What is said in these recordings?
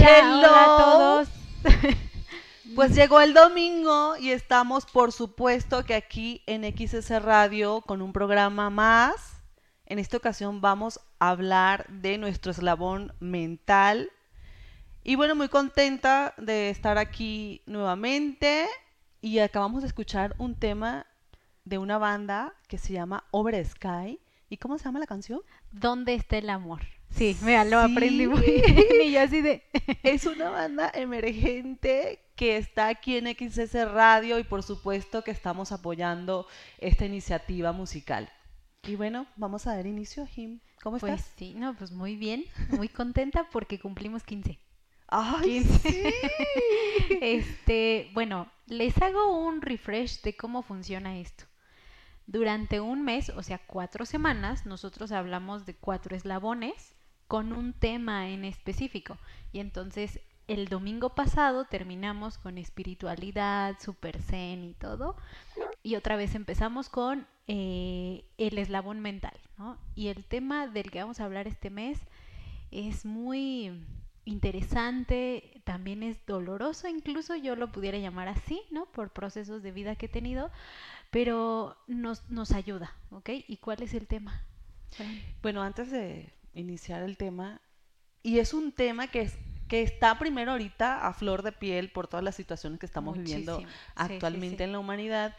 Hola. A todos. Pues llegó el domingo y estamos, por supuesto, que aquí en XS Radio con un programa más. En esta ocasión vamos a hablar de nuestro eslabón mental. Y bueno, muy contenta de estar aquí nuevamente. Y acabamos de escuchar un tema de una banda que se llama Over Sky. ¿Y cómo se llama la canción? ¿Dónde está el amor? Sí, mira, lo Sí. aprendí muy bien. Y yo así de. Es una banda emergente que está aquí en XS Radio y por supuesto que estamos apoyando esta iniciativa musical. Y bueno, vamos a dar inicio, Jim. ¿Cómo Pues estás? sí, no, pues muy bien. Muy contenta porque cumplimos 15. ¡Ay, 15. sí! Este, bueno, les hago un refresh de cómo funciona esto. Durante un mes, o sea, cuatro semanas, nosotros hablamos de cuatro eslabones con un tema en específico. Y entonces, el domingo pasado terminamos con espiritualidad, super zen y todo. Y otra vez empezamos con eh, el eslabón mental, ¿no? Y el tema del que vamos a hablar este mes es muy interesante, también es doloroso, incluso yo lo pudiera llamar así, ¿no? Por procesos de vida que he tenido, pero nos, nos ayuda, ¿ok? ¿Y cuál es el tema? Bueno, antes de iniciar el tema, y es un tema que, es, que está primero ahorita a flor de piel por todas las situaciones que estamos viviendo Muchísimo. Sí, sí, actualmente sí. en la humanidad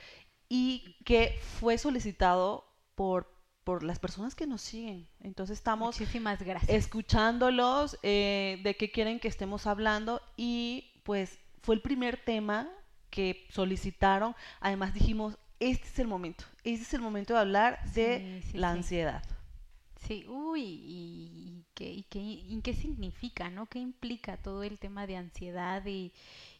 y que fue solicitado por, por las personas que nos siguen. Entonces estamos Muchísimas gracias. escuchándolos, eh, de qué quieren que estemos hablando y pues fue el primer tema que solicitaron. Además dijimos, este es el momento, este es el momento de hablar de la ansiedad. Sí, uy, y, qué, y, qué, y qué significa, ¿no? ¿Qué implica todo el tema de ansiedad y,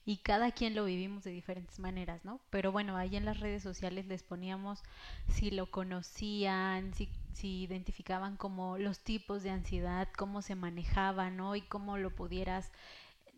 y cada quien lo vivimos de diferentes maneras, ¿no? Pero bueno, ahí en las redes sociales les poníamos si lo conocían, si, si identificaban como los tipos de ansiedad, cómo se manejaban, ¿no? Y cómo lo pudieras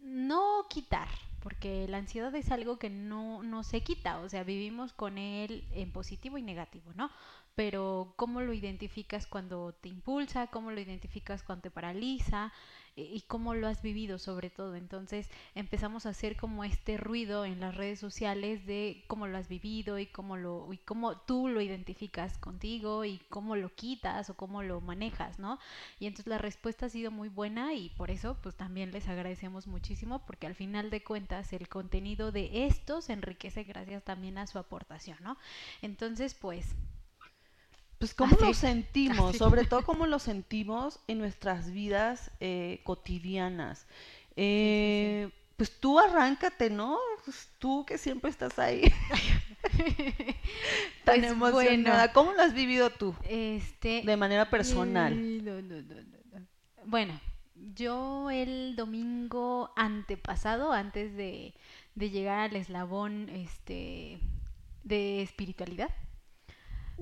no quitar, porque la ansiedad es algo que no, no se quita, o sea, vivimos con él en positivo y negativo, ¿no? Pero cómo lo identificas cuando te impulsa, cómo lo identificas cuando te paraliza eh, y cómo lo has vivido sobre todo. Entonces empezamos a hacer como este ruido en las redes sociales de cómo lo has vivido y cómo lo y cómo tú lo identificas contigo y cómo lo quitas o cómo lo manejas, ¿no? Y entonces la respuesta ha sido muy buena y por eso pues también les agradecemos muchísimo porque al final de cuentas el contenido de estos enriquece gracias también a su aportación, ¿no? Entonces pues Pues cómo Así, lo sentimos, así. sobre todo cómo lo sentimos en nuestras vidas eh, cotidianas. Eh, Pues tú arráncate, ¿no? Pues tú que siempre estás ahí tan Pues, emocionada. bueno. ¿Cómo lo has vivido tú este de manera personal? No, no, no. Bueno, yo el domingo antepasado, antes de, de llegar al eslabón este, de espiritualidad,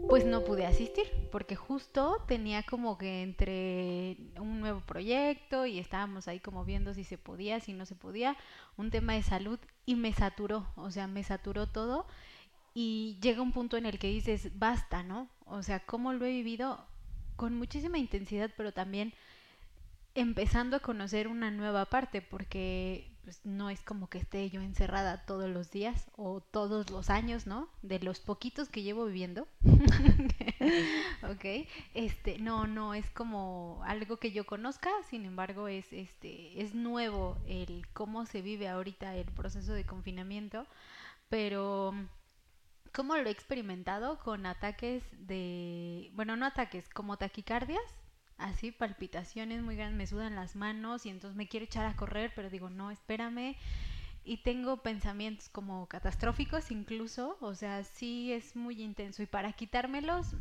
pues no pude asistir, porque justo tenía como que entre un nuevo proyecto y estábamos ahí como viendo si se podía, si no se podía, un tema de salud y me saturó, o sea, me saturó todo y llega un punto en el que dices, basta, ¿no? O sea, cómo lo he vivido con muchísima intensidad, pero también empezando a conocer una nueva parte, porque pues no es como que esté yo encerrada todos los días o todos los años, ¿no? De los poquitos que llevo viviendo. ok, este, no, no, es como algo que yo conozca, sin embargo, es, este, es nuevo el cómo se vive ahorita el proceso de confinamiento, pero ¿cómo lo he experimentado con ataques de, bueno, no ataques, como taquicardias? Así palpitaciones muy grandes, me sudan las manos y entonces me quiero echar a correr, pero digo, no, espérame. Y tengo pensamientos como catastróficos incluso, o sea, sí es muy intenso. Y para quitármelos,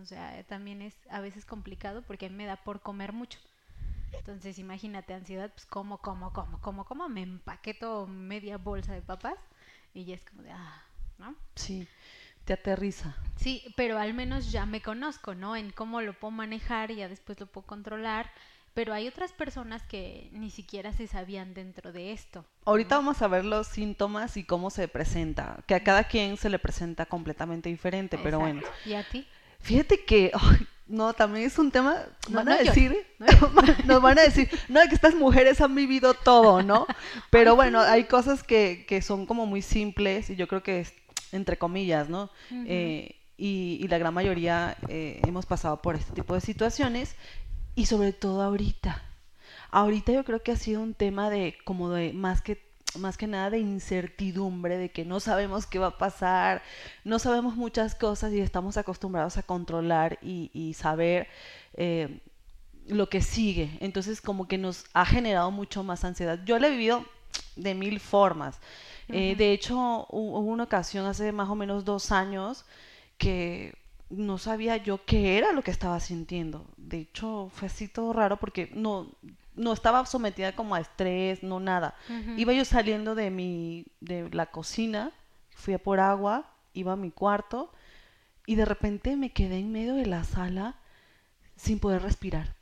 o sea, también es a veces complicado porque me da por comer mucho. Entonces, imagínate, ansiedad, pues como, como, como, como, como, me empaqueto media bolsa de papas y ya es como de, ah, ¿no? Sí te aterriza. Sí, pero al menos ya me conozco, ¿no? En cómo lo puedo manejar y ya después lo puedo controlar. Pero hay otras personas que ni siquiera se sabían dentro de esto. Ahorita vamos a ver los síntomas y cómo se presenta, que a cada quien se le presenta completamente diferente, pero bueno. ¿Y a ti? Fíjate que, no, también es un tema, van a decir, nos van a decir, no, que estas mujeres han vivido todo, ¿no? Pero bueno, hay cosas que, que son como muy simples y yo creo que entre comillas, ¿no? Eh, y, la gran mayoría eh, hemos pasado por este tipo de situaciones y sobre todo ahorita. Ahorita yo creo que ha sido un tema de como de más que más que nada de incertidumbre, de que no sabemos qué va a pasar, no sabemos muchas cosas y estamos acostumbrados a controlar y, saber eh, lo que sigue. Entonces como que nos ha generado mucho más ansiedad. Yo lo he vivido de mil formas. Eh, de hecho, hubo una ocasión hace más o menos dos años que no sabía yo qué era lo que estaba sintiendo. De hecho, fue así todo raro porque no, no estaba sometida como a estrés, no nada. Iba yo saliendo de mi, de la cocina, fui a por agua, iba a mi cuarto y de repente me quedé en medio de la sala sin poder respirar.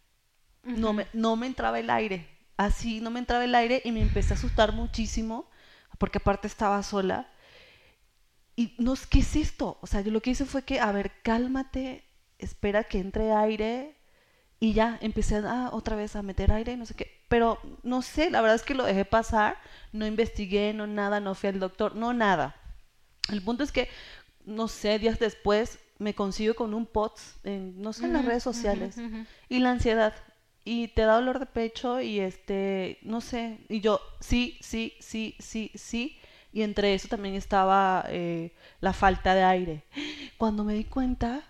no, me, no me entraba el aire, así no me entraba el aire y me empecé a asustar muchísimo porque aparte estaba sola. Y no, ¿qué es esto? O sea, yo lo que hice fue que, a ver, cálmate, espera que entre aire. Y ya empecé a, otra vez a meter aire, no sé qué. Pero no sé, la verdad es que lo dejé pasar. No investigué, no nada, no fui al doctor, no nada. El punto es que, no sé, días después me consigo con un POTS, en, no sé, en las redes sociales. Y la ansiedad y te da dolor de pecho y este, no sé, y yo, sí, sí, sí, sí, sí, y entre eso también estaba eh, la falta de aire. Cuando me di cuenta,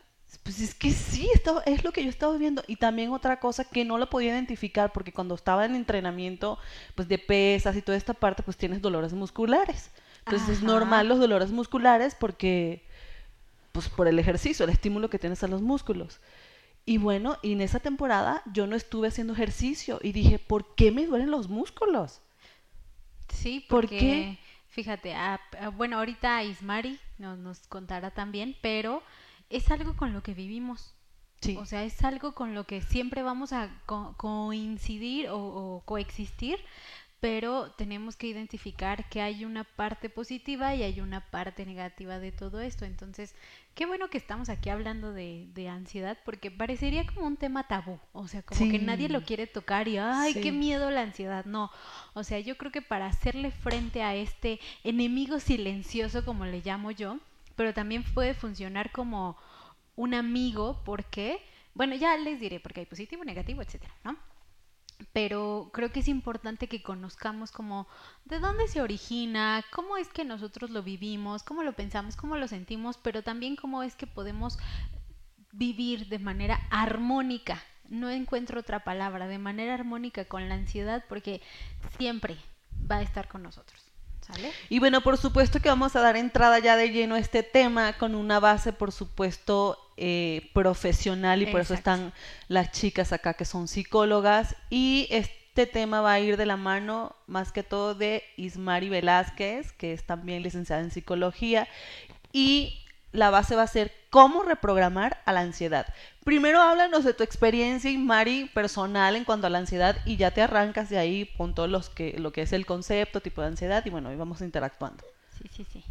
pues es que sí, esto es lo que yo estaba viendo. Y también otra cosa que no lo podía identificar, porque cuando estaba en entrenamiento pues de pesas y toda esta parte, pues tienes dolores musculares. Entonces es normal los dolores musculares porque, pues por el ejercicio, el estímulo que tienes a los músculos. Y bueno, y en esa temporada yo no estuve haciendo ejercicio y dije, ¿por qué me duelen los músculos? Sí, porque, fíjate, bueno, ahorita Ismari nos, nos contará también, pero es algo con lo que vivimos. Sí. O sea, es algo con lo que siempre vamos a coincidir o, coexistir, pero tenemos que identificar que hay una parte positiva y hay una parte negativa de todo esto. Entonces, qué bueno que estamos aquí hablando de, de ansiedad porque parecería como un tema tabú, o sea, como que nadie lo quiere tocar y, ay, qué miedo la ansiedad. No, o sea, yo creo que para hacerle frente a este enemigo silencioso, como le llamo yo, pero también puede funcionar como un amigo porque, bueno, ya les diré porque hay positivo, negativo, etcétera, ¿no? Pero creo que es importante que conozcamos como de dónde se origina, cómo es que nosotros lo vivimos, cómo lo pensamos, cómo lo sentimos, pero también cómo es que podemos vivir de manera armónica. No encuentro otra palabra, de manera armónica con la ansiedad, porque siempre va a estar con nosotros. ¿Sale? Y bueno, por supuesto que vamos a dar entrada ya de lleno a este tema con una base, por supuesto, eh, profesional y por eso están las chicas acá que son psicólogas y este tema va a ir de la mano más que todo de Ismari Velázquez, que es también licenciada en psicología y la base va a ser cómo reprogramar a la ansiedad. Primero háblanos de tu experiencia, Ismari, personal en cuanto a la ansiedad y ya te arrancas de ahí con todo los que, lo que es el concepto, tipo de ansiedad y bueno, hoy vamos interactuando. Sí, sí, sí.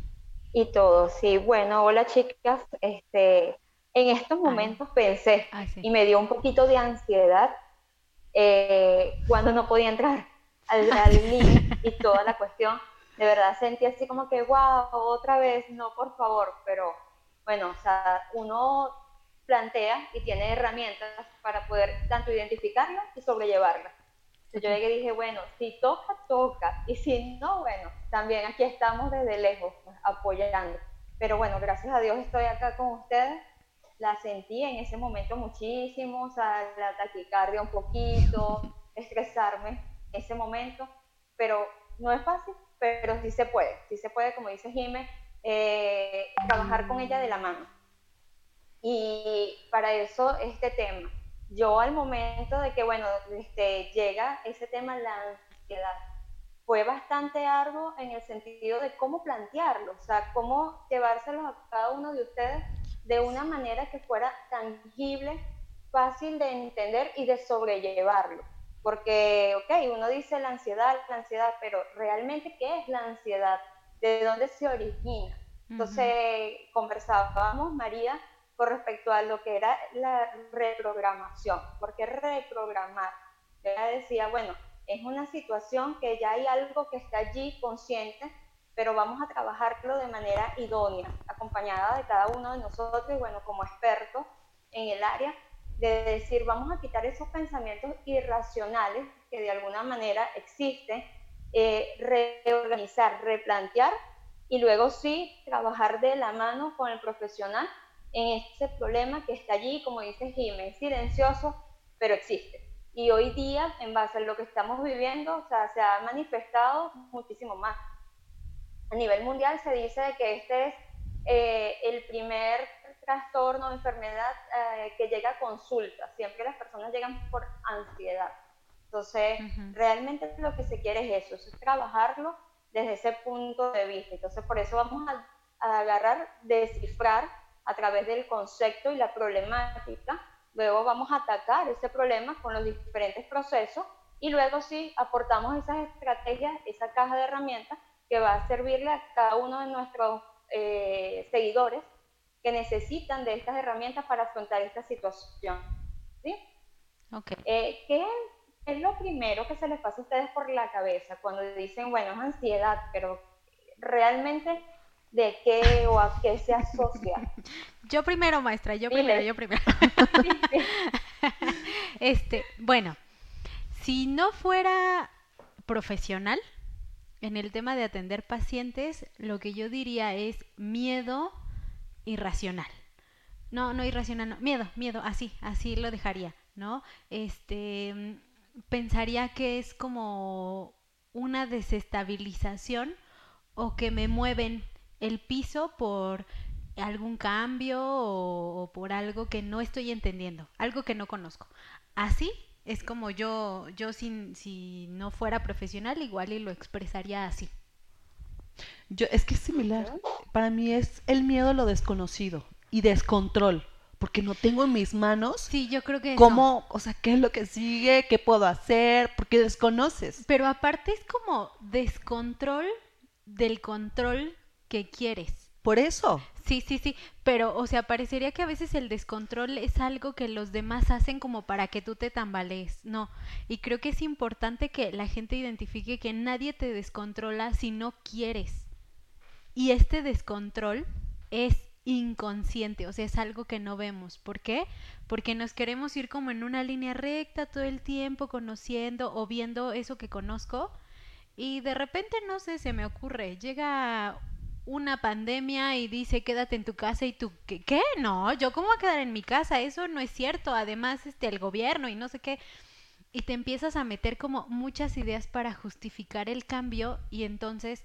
Y todo, sí. Bueno, hola chicas, este, en estos momentos pensé y me dio un poquito de ansiedad eh, cuando no podía entrar al, al link y toda la cuestión, de verdad sentí así como que, wow, otra vez, no, por favor, pero bueno, o sea, uno plantea y tiene herramientas para poder tanto identificarla y sobrellevarla. Entonces yo llegué y dije, bueno, si toca, toca, y si no, bueno, también aquí estamos desde lejos pues, apoyando. Pero bueno, gracias a Dios estoy acá con ustedes. La sentí en ese momento muchísimo, o sea, la taquicardia un poquito, estresarme ese momento, pero no es fácil, pero sí se puede, sí se puede, como dice Jimé, eh, trabajar con ella de la mano. Y para eso este tema. Yo al momento de que, bueno, este, llega ese tema, la ansiedad, fue bastante arduo en el sentido de cómo plantearlo, o sea, cómo llevárselos a cada uno de ustedes de una manera que fuera tangible, fácil de entender y de sobrellevarlo. Porque, ok, uno dice la ansiedad, la ansiedad, pero realmente, ¿qué es la ansiedad? ¿De dónde se origina? Entonces, conversábamos, María, con respecto a lo que era la reprogramación. ¿Por qué reprogramar? Ella decía, bueno, es una situación que ya hay algo que está allí consciente, pero vamos a trabajarlo de manera idónea, acompañada de cada uno de nosotros y bueno, como expertos en el área, de decir, vamos a quitar esos pensamientos irracionales que de alguna manera existen, eh, reorganizar, replantear y luego sí trabajar de la mano con el profesional en ese problema que está allí, como dice Jiménez, silencioso, pero existe. Y hoy día, en base a lo que estamos viviendo, o sea, se ha manifestado muchísimo más. A nivel mundial se dice que este es eh, el primer trastorno o enfermedad eh, que llega a consulta. Siempre las personas llegan por ansiedad. Entonces, realmente lo que se quiere es eso, es trabajarlo desde ese punto de vista. Entonces, por eso vamos a, a agarrar, descifrar a través del concepto y la problemática. Luego vamos a atacar ese problema con los diferentes procesos y luego sí aportamos esas estrategias, esa caja de herramientas que va a servirle a cada uno de nuestros eh, seguidores que necesitan de estas herramientas para afrontar esta situación. ¿sí? Ok. Eh, ¿Qué es lo primero que se les pasa a ustedes por la cabeza cuando dicen, bueno, es ansiedad, pero realmente de qué o a qué se asocia? Yo primero, maestra, yo Dile. primero, yo primero. Este, bueno, si no fuera profesional en el tema de atender pacientes, lo que yo diría es miedo irracional. No, no irracional, no, miedo, miedo, así, así lo dejaría, ¿no? Este, pensaría que es como una desestabilización o que me mueven el piso por algún cambio o, o por algo que no estoy entendiendo, algo que no conozco. Así es como yo, yo sin, si no fuera profesional, igual y lo expresaría así. Yo, es que es similar. Para mí es el miedo a lo desconocido y descontrol, porque no tengo en mis manos Sí, yo creo que cómo, o sea, qué es lo que sigue, qué puedo hacer, porque desconoces. Pero aparte es como descontrol del control que quieres. Por eso. Sí, sí, sí, pero o sea, parecería que a veces el descontrol es algo que los demás hacen como para que tú te tambalees. No, y creo que es importante que la gente identifique que nadie te descontrola si no quieres. Y este descontrol es inconsciente, o sea, es algo que no vemos. ¿Por qué? Porque nos queremos ir como en una línea recta todo el tiempo, conociendo o viendo eso que conozco. Y de repente, no sé, se me ocurre, llega una pandemia y dice quédate en tu casa y tú, ¿qué? qué? No, yo cómo voy a quedar en mi casa, eso no es cierto, además este el gobierno y no sé qué. Y te empiezas a meter como muchas ideas para justificar el cambio y entonces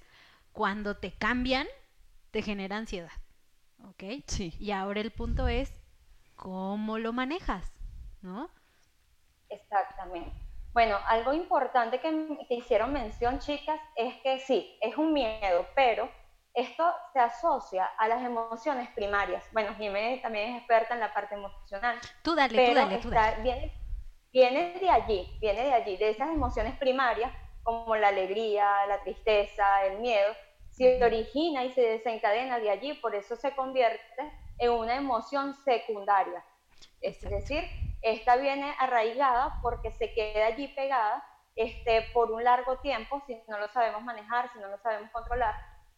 cuando te cambian te genera ansiedad. ¿Ok? Sí. Y ahora el punto es cómo lo manejas, ¿no? Exactamente. Bueno, algo importante que, que hicieron mención, chicas, es que sí, es un miedo, pero esto se asocia a las emociones primarias. Bueno, Jiménez también es experta en la parte emocional, Tú dale, tú pero dale, tú está- dale. viene, viene de allí, viene de allí, de esas emociones primarias como la alegría, la tristeza, el miedo, se origina y se desencadena de allí, por eso se convierte en una emoción secundaria. Es decir, esta viene arraigada porque se queda allí pegada este, por un largo tiempo si no lo sabemos manejar, si no lo sabemos controlar.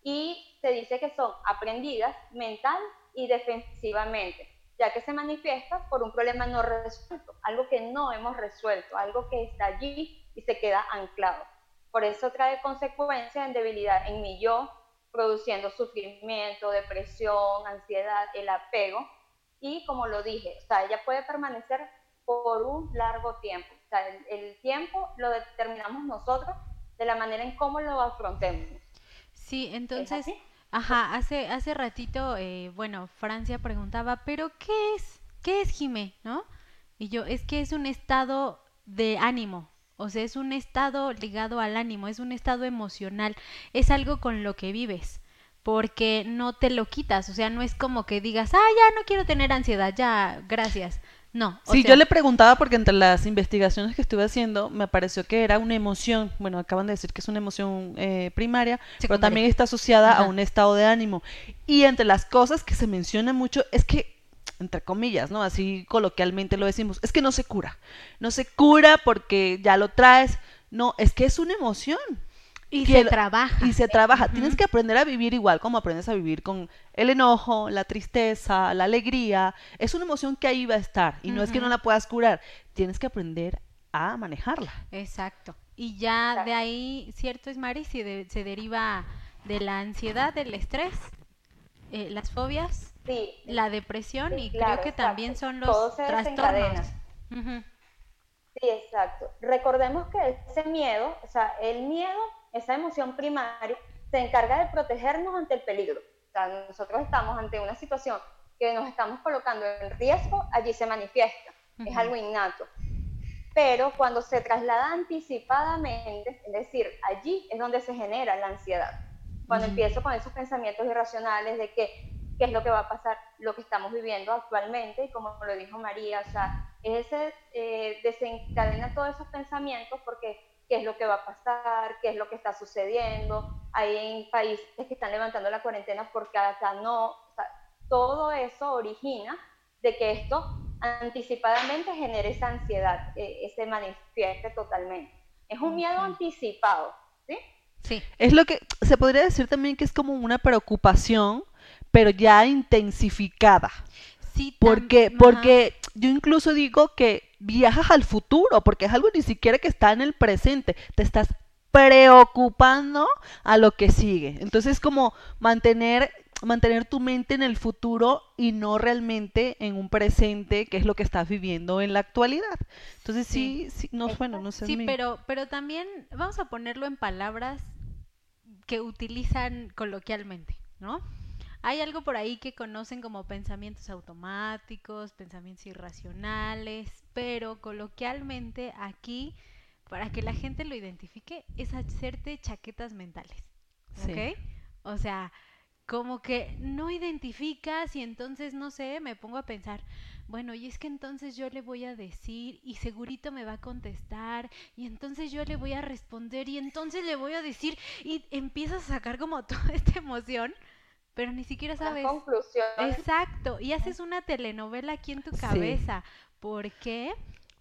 Y se dice que son aprendidas mental y defensivamente, ya que se manifiesta por un problema no resuelto, algo que no hemos resuelto, algo que está allí y se queda anclado. Por eso trae consecuencias en debilidad en mi yo, produciendo sufrimiento, depresión, ansiedad, el apego. Y como lo dije, o sea, ella puede permanecer por un largo tiempo. O sea, el, el tiempo lo determinamos nosotros de la manera en cómo lo afrontemos. Sí, ¿Es entonces, ajá, hace, hace ratito, eh, bueno, Francia preguntaba, pero ¿qué es? ¿Qué es Jimé? ¿No? Y yo, es que es un estado de ánimo, o sea, es un estado ligado al ánimo, es un estado emocional, es algo con lo que vives, porque no te lo quitas, o sea, no es como que digas, ah, ya no quiero tener ansiedad, ya, gracias. No, o Sí, sea, yo le preguntaba porque entre las investigaciones que estuve haciendo me pareció que era una emoción, bueno, acaban de decir que es una emoción eh, primaria, pero también está asociada a un estado de ánimo. Y entre las cosas que se menciona mucho es que, entre comillas, ¿no? Así coloquialmente lo decimos, es que no se cura. No se cura porque ya lo traes. No, es que es una emoción. Y que se lo- trabaja. Y se trabaja. Tienes que aprender a vivir igual como aprendes a vivir con el enojo, la tristeza, la alegría. Es una emoción que ahí va a estar y no es que no la puedas curar. Tienes que aprender a manejarla. Exacto. Y ya de ahí, cierto es, Mari, se, de- se deriva de la ansiedad, del estrés, eh, las fobias, Sí, la depresión Sí, y claro, creo que también son los trastornos. Sí, exacto. Recordemos que ese miedo, o sea, el miedo, esa emoción primaria, se encarga de protegernos ante el peligro. O sea, nosotros estamos ante una situación que nos estamos colocando en riesgo, allí se manifiesta. Es Ujú. algo innato. Pero cuando se traslada anticipadamente, es decir, allí es donde se genera la ansiedad. Cuando Ujú. empiezo con esos pensamientos irracionales de que qué es lo que va a pasar, lo que estamos viviendo actualmente, y como lo dijo María, o sea, es ese eh, desencadena todos esos pensamientos porque qué es lo que va a pasar, qué es lo que está sucediendo, hay países que están levantando la cuarentena porque acá no, o sea, todo eso origina de que esto anticipadamente genere esa ansiedad, eh, se manifieste totalmente. Es un miedo anticipado, ¿sí? Sí, Es lo que se podría decir también que es como una preocupación, pero ya intensificada. sí. Porque, porque yo incluso digo que viajas al futuro, porque es algo ni siquiera que está en el presente, te estás preocupando a lo que sigue. Entonces, como mantener, mantener tu mente en el futuro y no realmente en un presente, que es lo que estás viviendo en la actualidad. Entonces, sí, sí, no, bueno, no sé. Sí, pero, pero también vamos a ponerlo en palabras que utilizan coloquialmente, ¿no? Hay algo por ahí que conocen como pensamientos automáticos, pensamientos irracionales, pero coloquialmente aquí, para que la gente lo identifique, es hacerte chaquetas mentales, Sí. ¿ok? O sea, como que no identificas y entonces, no sé, me pongo a pensar, bueno, y es que entonces yo le voy a decir y segurito me va a contestar y entonces yo le voy a responder y entonces le voy a decir y empiezas a sacar como toda esta emoción, pero ni siquiera sabes. conclusiones. Exacto, y haces una telenovela aquí en tu Sí. cabeza. ¿Por qué?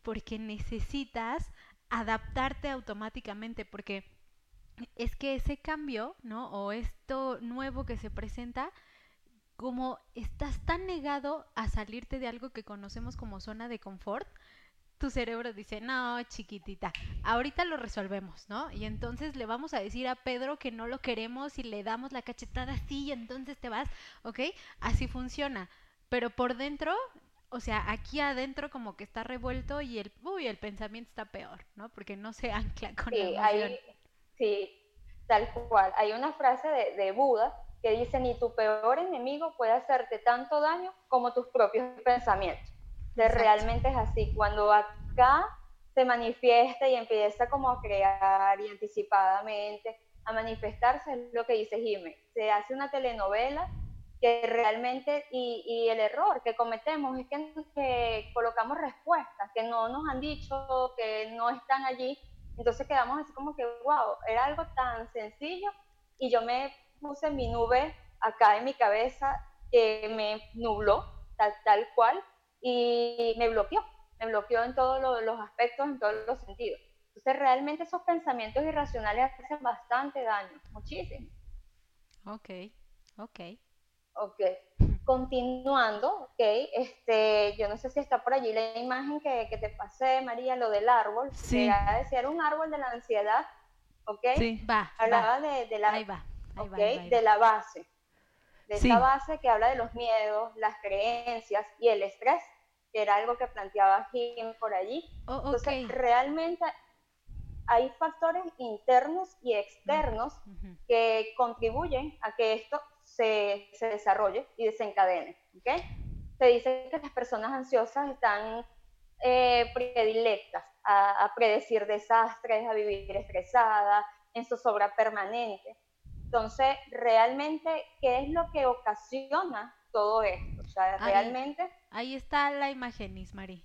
Porque necesitas adaptarte automáticamente, porque es que ese cambio, ¿no? O esto nuevo que se presenta, como estás tan negado a salirte de algo que conocemos como zona de confort, tu cerebro dice, no, chiquitita, ahorita lo resolvemos, ¿no? Y entonces le vamos a decir a Pedro que no lo queremos y le damos la cachetada así y entonces te vas, ¿ok? Así funciona. Pero por dentro, o sea, aquí adentro como que está revuelto y el, uy, el pensamiento está peor, ¿no? Porque no se ancla con la Sí, emoción. hay, sí, tal cual. Hay una frase de, de Buda que dice, ni tu peor enemigo puede hacerte tanto daño como tus propios pensamientos. De realmente es así. Cuando acá se manifiesta y empieza como a crear y anticipadamente a manifestarse, es lo que dice Jimé. Se hace una telenovela que realmente, y, y el error que cometemos es que, que colocamos respuestas que no nos han dicho, que no están allí, entonces quedamos así como que, wow, era algo tan sencillo y yo me puse mi nube acá en mi cabeza que me nubló tal, tal cual y me bloqueó, me bloqueó en todos lo- los aspectos, en todos los sentidos. Entonces, realmente esos pensamientos irracionales hacen bastante daño, muchísimo. Ok, ok. Ok, continuando, ok, este, yo no sé si está por allí la imagen que, que te pasé, María, lo del árbol. Sí. Era un árbol de la ansiedad, ok. Sí. Va, Hablaba va. de, de la, Ahí va, ahí ok, va, ahí va, ahí de la base, de Sí. esa base que habla de los miedos, las creencias y el estrés, que era algo que planteaba Jim por allí. Oh, Entonces, ok. realmente hay factores internos y externos Ujú. que contribuyen a que esto se, se desarrolle y desencadene. ¿ok? Se dice que las personas ansiosas están eh, predilectas a, a predecir desastres, a vivir estresadas, en zozobra permanente. Entonces, realmente, ¿qué es lo que ocasiona todo esto? Sea, Ahí. realmente, Ahí está la imagen, Ismari.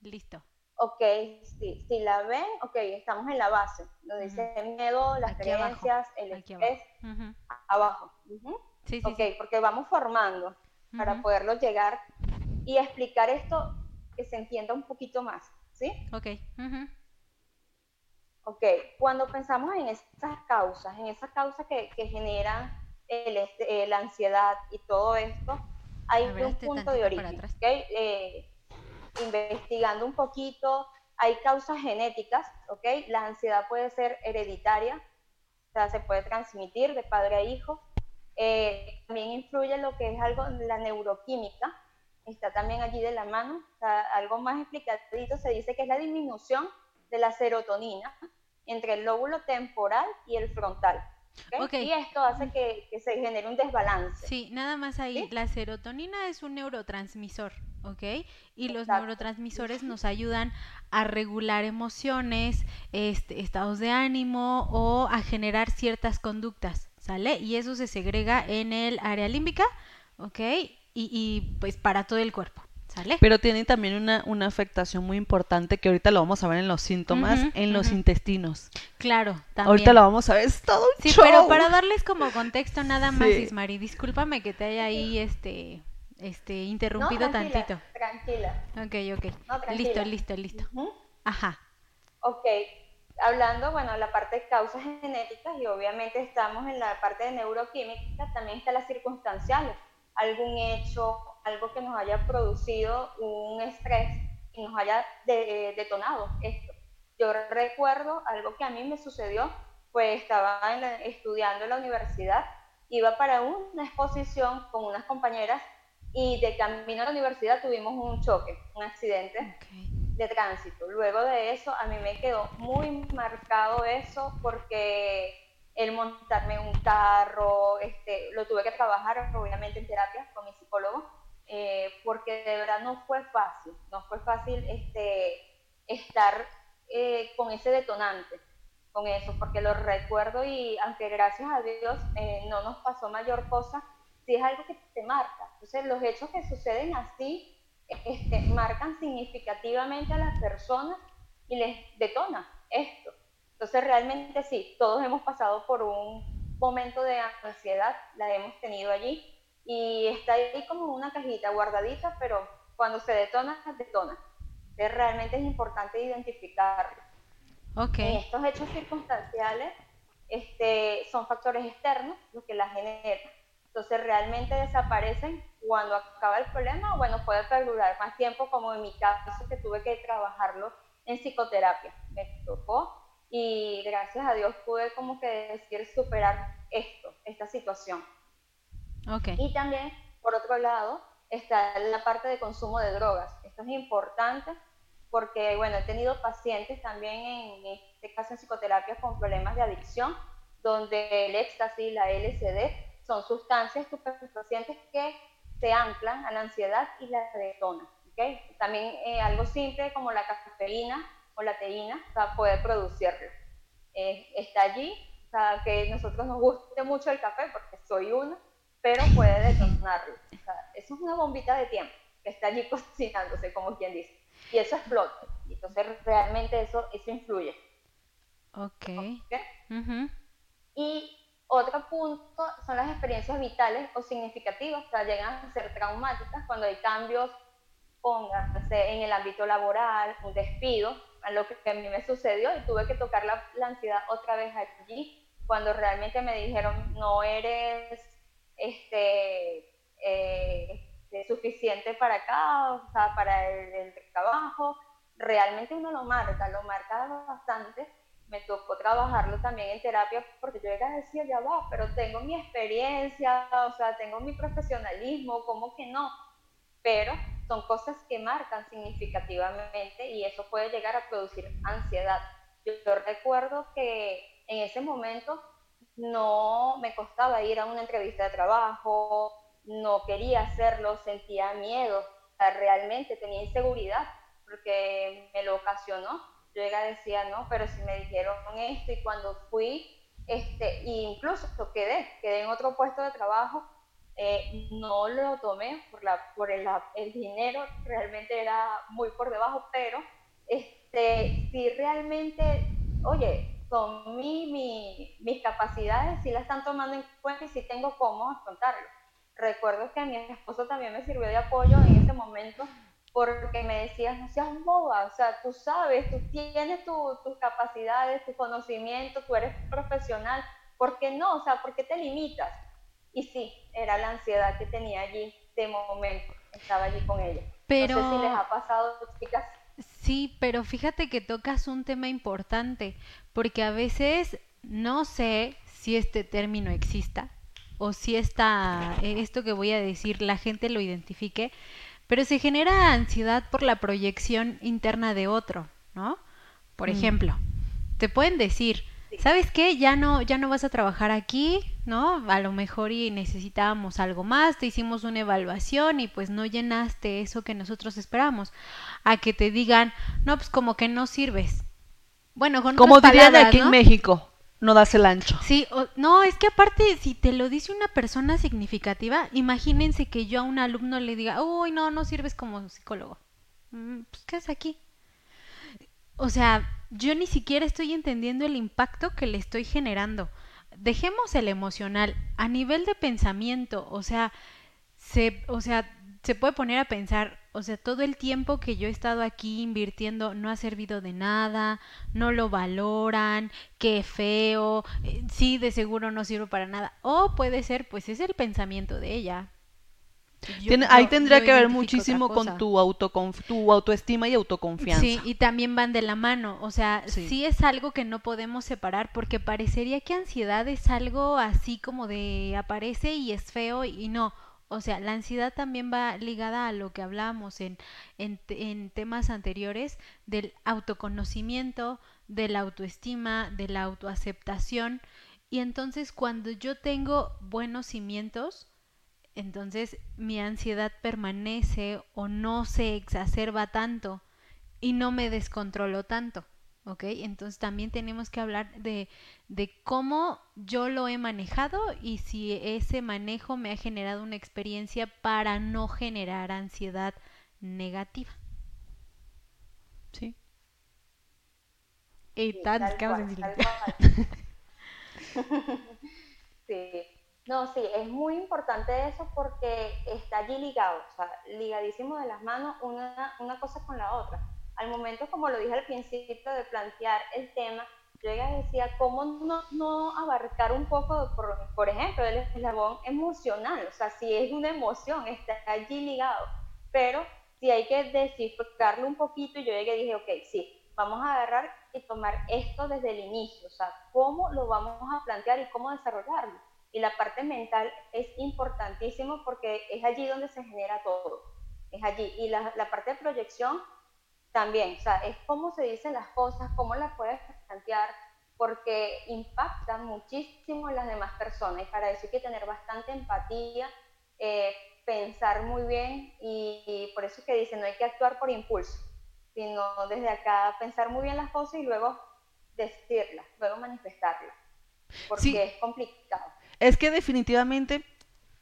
Listo. ok, si, si la ven, ok, estamos en la base, donde Ujú. dice miedo, las Aquí abajo, creencias, el Aquí abajo. estrés, abajo. Sí, sí, Ok, sí. porque vamos formando para poderlo llegar y explicar esto que se entienda un poquito más, ¿sí? Ok. Ok, cuando pensamos en esas causas, en esas causas que, que generan el este- la ansiedad y todo esto, hay un punto de origen, atrás. ¿ok? Eh, investigando un poquito, hay causas genéticas, ¿ok? La ansiedad puede ser hereditaria, o sea, se puede transmitir de padre a hijo. Eh, también influye lo que es algo, la neuroquímica, está también allí de la mano. O sea, algo más explicadito se dice que es la disminución de la serotonina entre el lóbulo temporal y el frontal. Y esto hace que, que se genere un desbalance. Sí, nada más ahí. ¿Sí? La serotonina es un neurotransmisor, ¿ok? Y los neurotransmisores nos ayudan a regular emociones, este, estados de ánimo o a generar ciertas conductas, ¿sale? Y eso se segrega en el área límbica, ¿ok? Y, y pues para todo el cuerpo, ¿sale? Pero tiene también una, una afectación muy importante que ahorita lo vamos a ver en los síntomas, en los intestinos. Claro, también. Ahorita lo vamos a ver, es todo un Sí, show. pero para darles como contexto nada más, Sí. Ismari, discúlpame que te haya ahí este este No, interrumpido tranquila, tantito. tranquila. Ok, ok. No, listo, tranquila. listo, listo. Ajá. Ok, hablando, bueno, la parte de causas genéticas y obviamente estamos en la parte de neuroquímica, también está las circunstanciales, algún hecho, algo que nos haya producido un estrés y nos haya de- detonado esto. Yo recuerdo algo que a mí me sucedió, pues estaba en la- estudiando en la universidad, iba para una exposición con unas compañeras y de camino a la universidad tuvimos un choque, un accidente Ok. de tránsito. Luego de eso, a mí me quedó muy marcado eso porque el montarme en un carro, este, lo tuve que trabajar obviamente en terapia con mi psicólogo, eh, porque de verdad no fue fácil, no fue fácil este, estar eh, con ese detonante, con eso, porque lo recuerdo y aunque gracias a Dios eh, no nos pasó mayor cosa, sí es algo que te marca. Entonces los hechos que suceden así este, marcan significativamente a las personas y les detona esto. Entonces realmente sí, todos hemos pasado por un momento de ansiedad, la hemos tenido allí y está ahí como una cajita guardadita, pero cuando se detona, detona. Entonces realmente es importante identificarlo. Ok. En estos hechos circunstanciales este, son factores externos los que las generan. Entonces realmente desaparecen cuando acaba el problema o bueno, puede perdurar más tiempo como en mi caso que tuve que trabajarlo en psicoterapia. Me tocó y gracias a Dios pude como que decir superar esto, esta situación. Ok. Y también, por otro lado, está la parte de consumo de drogas. Esto es importante porque, bueno, he tenido pacientes también en este caso en psicoterapia con problemas de adicción, donde el éxtasis, la LSD, son sustancias estupefacientes que se anclan a la ansiedad y la detonan. ¿okay? También eh, algo simple como la cafeína o la teína sea, puede producirlo. Eh, está allí, o sea, que nosotros nos guste mucho el café porque soy una, pero puede detonarlo. O sea, eso es una bombita de tiempo que está allí cocinándose, como quien dice. Y eso explota. Y entonces realmente eso, eso influye. Ok. ¿ok? Ujú. Y otro punto son las experiencias vitales o significativas, sea, llegan a ser traumáticas cuando hay cambios, pónganse en el ámbito laboral, un despido, a lo que a mí me sucedió y tuve que tocar la, la ansiedad otra vez allí, cuando realmente me dijeron, no eres este, eh, suficiente para acá, o sea, para el, el trabajo, realmente uno lo marca, lo marca bastante. Me tocó trabajarlo también en terapia porque yo era decía, ya va, pero tengo mi experiencia, o sea, tengo mi profesionalismo, ¿cómo que no? Pero son cosas que marcan significativamente y eso puede llegar a producir ansiedad. Yo, yo recuerdo que en ese momento no me costaba ir a una entrevista de trabajo, no quería hacerlo, sentía miedo, realmente tenía inseguridad porque me lo ocasionó. Yo llega decía, no, pero si me dijeron esto y cuando fui, este, incluso quedé, quedé en otro puesto de trabajo, eh, no lo tomé por, la, por el, el, dinero, realmente era muy por debajo, pero este, si realmente, oye, con mi, mi, mis capacidades, si la están tomando en cuenta y si tengo cómo afrontarlo. Recuerdo que mi esposo también me sirvió de apoyo en ese momento porque me decías, no seas boba, o sea, tú sabes, tú tienes tu, tus capacidades, tu conocimiento, tú eres profesional, ¿por qué no? O sea, ¿por qué te limitas? Y sí, era la ansiedad que tenía allí de momento, estaba allí con ella. Pero... No sé si les ha pasado, chicas. Sí, pero fíjate que tocas un tema importante, porque a veces no sé si este término exista o si esta, esto que voy a decir la gente lo identifique, pero se genera ansiedad por la proyección interna de otro, ¿no? Por Mm. ejemplo, te pueden decir, ¿sabes qué? Ya no, ya no vas a trabajar aquí, ¿no? A lo mejor y necesitábamos algo más, te hicimos una evaluación y pues no llenaste eso que nosotros esperamos. A que te digan, no, pues como que no sirves. Bueno, con Como otras dirían palabras, aquí ¿no? en México, no das el ancho. Sí, o- no, es que aparte, si te lo dice una persona significativa, imagínense que yo a un alumno le diga, uy, no, no sirves como psicólogo. Mm, Pues, ¿qué haces aquí? O sea, yo ni siquiera estoy entendiendo el impacto que le estoy generando. Dejemos el emocional a nivel de pensamiento, o sea, se, o sea, se puede poner a pensar, o sea, todo el tiempo que yo he estado aquí invirtiendo no ha servido de nada, no lo valoran, qué feo, eh, sí, de seguro no sirve para nada. O puede ser, pues es el pensamiento de ella. Yo- Tiene- ahí yo- tendría yo que ver muchísimo con tu, autoconf- tu autoestima y autoconfianza. Sí, y también van de la mano, o sea, Sí. sí. es algo que no podemos separar porque parecería que ansiedad es algo así como de aparece y es feo y no, o sea, la ansiedad también va ligada a lo que hablábamos en, en, en temas anteriores del autoconocimiento, de la autoestima, de la autoaceptación y entonces cuando yo tengo buenos cimientos, entonces mi ansiedad permanece o no se exacerba tanto y no me descontrolo tanto, ¿ok? Entonces también tenemos que hablar de, de cómo yo lo he manejado y si ese manejo me ha generado una experiencia para no generar ansiedad negativa. Sí. Y Sí, tan, tal tal cual. sí, no, sí, es muy importante eso porque está allí ligado, o sea, ligadísimo de las manos una, una cosa con la otra. Al momento, como lo dije al principio, de plantear el tema, yo decía, ¿cómo no, no abarcar un poco, por, por ejemplo, el eslabón emocional? O sea, si es una emoción, está allí ligado, pero si hay que descifrarlo un poquito, yo llegué dije, ok, sí, vamos a agarrar y tomar esto desde el inicio, o sea, cómo lo vamos a plantear y cómo desarrollarlo. Y la parte mental es importantísimo porque es allí donde se genera todo, es allí. Y la, la parte de proyección también, o sea, es cómo se dicen las cosas, cómo las puedes plantear, porque impactan muchísimo en las demás personas. Y para eso hay que tener bastante empatía, eh, pensar muy bien y, y por eso es que dicen, no hay que actuar por impulso, sino desde acá pensar muy bien las cosas y luego decirlas, luego manifestarlas, porque Sí. es complicado. Es que definitivamente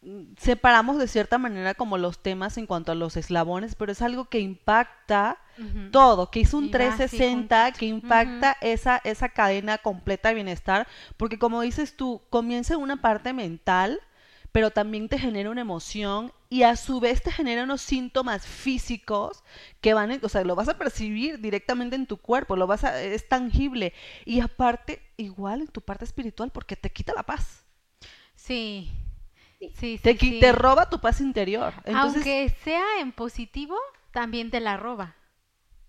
mm, separamos de cierta manera como los temas en cuanto a los eslabones, pero es algo que impacta todo, que hizo un Y va así 360, junto. que impacta esa, esa cadena completa de bienestar, porque como dices tú, comienza en una parte mental, pero también te genera una emoción y a su vez te genera unos síntomas físicos que van, o sea, lo vas a percibir directamente en tu cuerpo, lo vas a, es tangible y aparte igual en tu parte espiritual porque te quita la paz. Sí. Sí. Sí, Te, sí, roba tu paz interior. Entonces, Aunque sea en positivo, también te la roba.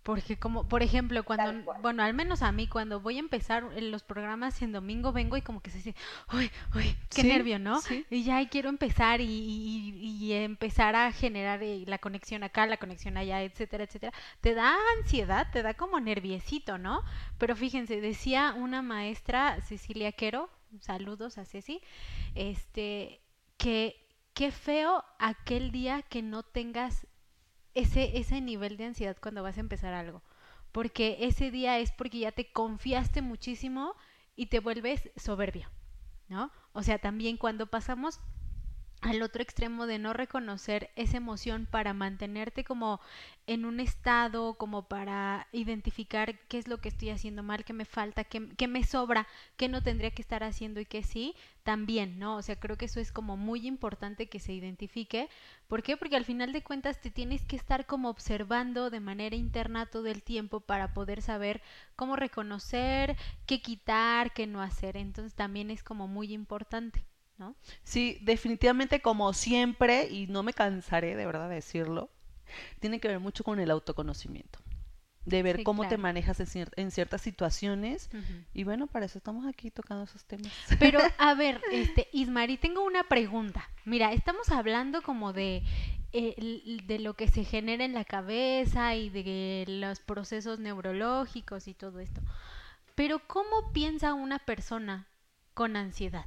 Porque como, por ejemplo, cuando, bueno, al menos a mí, cuando voy a empezar en los programas en domingo, vengo y como que se dice, uy, uy, qué nervio, ¿no? sí. Y ya quiero empezar y, y- y empezar a generar eh, la conexión acá, la conexión allá, etcétera, etcétera. Te da ansiedad, te da como nerviecito, ¿no? Pero fíjense, decía una maestra, Cecilia Quero, saludos a Ceci, este, que qué feo aquel día que no tengas ese, ese nivel de ansiedad cuando vas a empezar algo. Porque ese día es porque ya te confiaste muchísimo y te vuelves soberbio, ¿no? O sea, también cuando pasamos al otro extremo de no reconocer esa emoción para mantenerte como en un estado, como para identificar qué es lo que estoy haciendo mal, qué me falta, qué, qué me sobra, qué no tendría que estar haciendo y qué sí, también, ¿no? O sea, creo que eso es como muy importante que se identifique. ¿Por qué? Porque al final de cuentas te tienes que estar como observando de manera interna todo el tiempo para poder saber cómo reconocer, qué quitar, qué no hacer. Entonces también es como muy importante, ¿no? Sí, definitivamente como siempre, y no me cansaré de verdad de decirlo, tiene que ver mucho con el autoconocimiento, de ver Sí, cómo te manejas en, cier- en ciertas situaciones. Y bueno, para eso estamos aquí tocando esos temas. Pero, a ver, este, Ismari, tengo una pregunta. Mira, estamos hablando como de, eh, de lo que se genera en la cabeza y de los procesos neurológicos y todo esto. Pero, ¿cómo piensa una persona con ansiedad?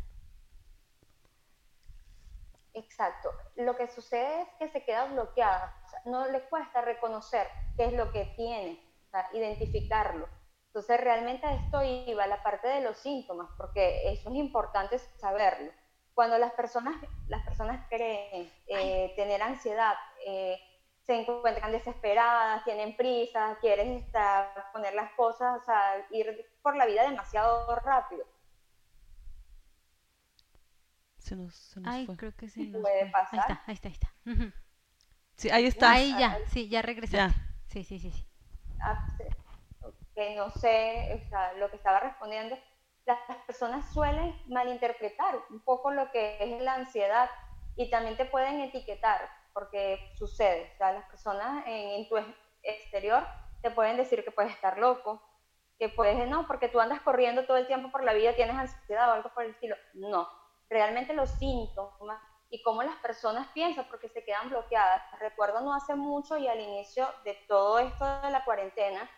Exacto. Lo que sucede es que se queda bloqueada. O sea, no le cuesta reconocer qué es lo que tiene, o sea, identificarlo. Entonces, realmente a esto iba la parte de los síntomas, porque eso es importante saberlo. Cuando las personas, las personas creen eh, tener ansiedad, eh, se encuentran desesperadas, tienen prisa, quieren estar, poner las cosas, o sea, ir por la vida demasiado rápido. Se nos, se nos Ay, fue. creo que se nos Puede fue. Ahí pasar. está, ahí está, ahí está. Sí, ahí está. Ahí ya, Ah, sí, ya regresaste. Sí, sí, sí, sí. Ah, sí. que no sé o sea, lo que estaba respondiendo, las personas suelen malinterpretar un poco lo que es la ansiedad y también te pueden etiquetar, porque sucede, o sea, las personas en, en tu ex- exterior te pueden decir que puedes estar loco, que puedes, no, porque tú andas corriendo todo el tiempo por la vida, tienes ansiedad o algo por el estilo. No, realmente los síntomas y cómo las personas piensan porque se quedan bloqueadas. Recuerdo no hace mucho y al inicio de todo esto de la cuarentena,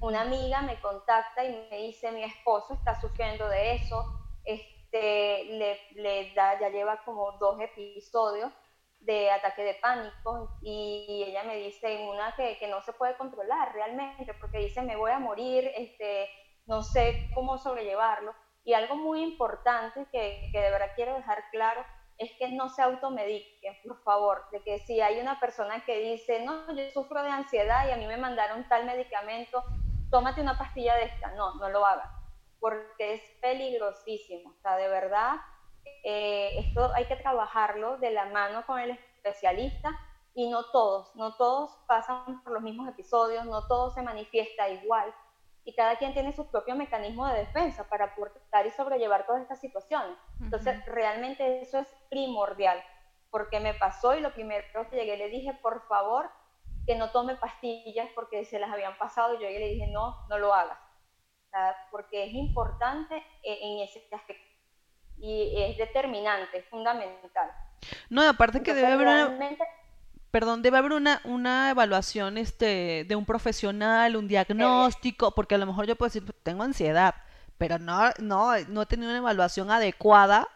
una amiga me contacta y me dice, mi esposo está sufriendo de eso, este, le, le da, ya lleva como dos episodios de ataque de pánico y ella me dice una que, que no se puede controlar realmente porque dice me voy a morir, este, no sé cómo sobrellevarlo. Y algo muy importante que, que de verdad quiero dejar claro es que no se automediquen, por favor, de que si hay una persona que dice, no, yo sufro de ansiedad y a mí me mandaron tal medicamento, tómate una pastilla de esta, no, no lo hagas, porque es peligrosísimo, o sea, de verdad, eh, esto hay que trabajarlo de la mano con el especialista y no todos, no todos pasan por los mismos episodios, no todo se manifiesta igual y cada quien tiene su propio mecanismo de defensa para aportar y sobrellevar todas estas situaciones. Entonces, realmente eso es primordial, porque me pasó y lo primero que llegué le dije, por favor, que no tome pastillas porque se las habían pasado y yo le dije, no, no lo hagas, porque es importante eh, en ese aspecto y es determinante, es fundamental. No, aparte que debe haber una, perdón, debe haber una, una evaluación este, de un profesional, un diagnóstico, porque a lo mejor yo puedo decir, tengo ansiedad, pero no, no, no he tenido una evaluación adecuada,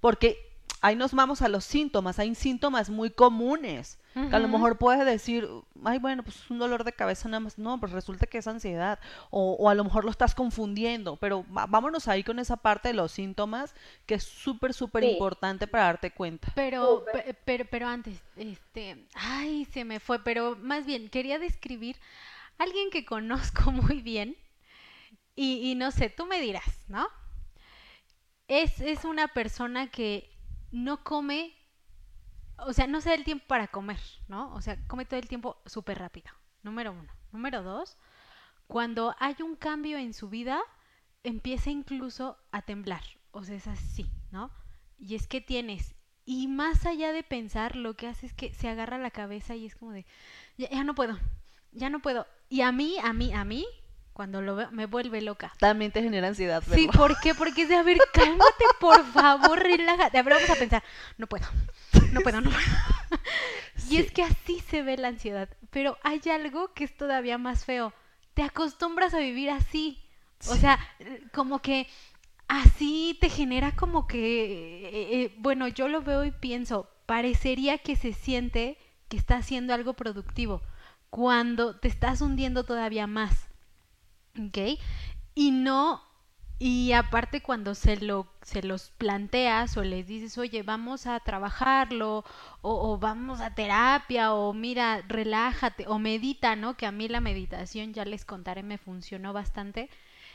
porque ahí nos vamos a los síntomas, hay síntomas muy comunes, que a lo mejor puedes decir, ay, bueno, pues es un dolor de cabeza nada más, no, pues resulta que es ansiedad, o, o a lo mejor lo estás confundiendo, pero vámonos ahí con esa parte de los síntomas, que es súper, súper Sí. importante para darte cuenta. Pero, pero, pero antes, este, ay, se me fue, pero más bien quería describir a alguien que conozco muy bien y, y no sé, tú me dirás, ¿no? Es, es una persona que no come o sea, no se da el tiempo para comer, ¿no? O sea, come todo el tiempo súper rápido. Número uno. Número dos, cuando hay un cambio en su vida, empieza incluso a temblar. O sea, es así, ¿no? Y es que tienes, y más allá de pensar, lo que hace es que se agarra la cabeza y es como de, ya, ya no puedo, ya no puedo. Y a mí, a mí, a mí, cuando lo veo, me vuelve loca. También te genera ansiedad. Sí, verlo. ¿por qué? Porque es de, a ver, cálmate, por favor, relájate. A ver, vamos a pensar, no puedo, no puedo, no puedo. Y es que así se ve la ansiedad. Pero hay algo que es todavía más feo. Te acostumbras a vivir así. O Sí. sea, como que así te genera como que, eh, eh, bueno, yo lo veo y pienso, parecería que se siente que está haciendo algo productivo cuando te estás hundiendo todavía más. Y no, y aparte cuando se, lo, se los planteas o les dices, oye, vamos a trabajarlo, o, o vamos a terapia, o mira, relájate, o medita, ¿no? Que a mí la meditación, ya les contaré, me funcionó bastante.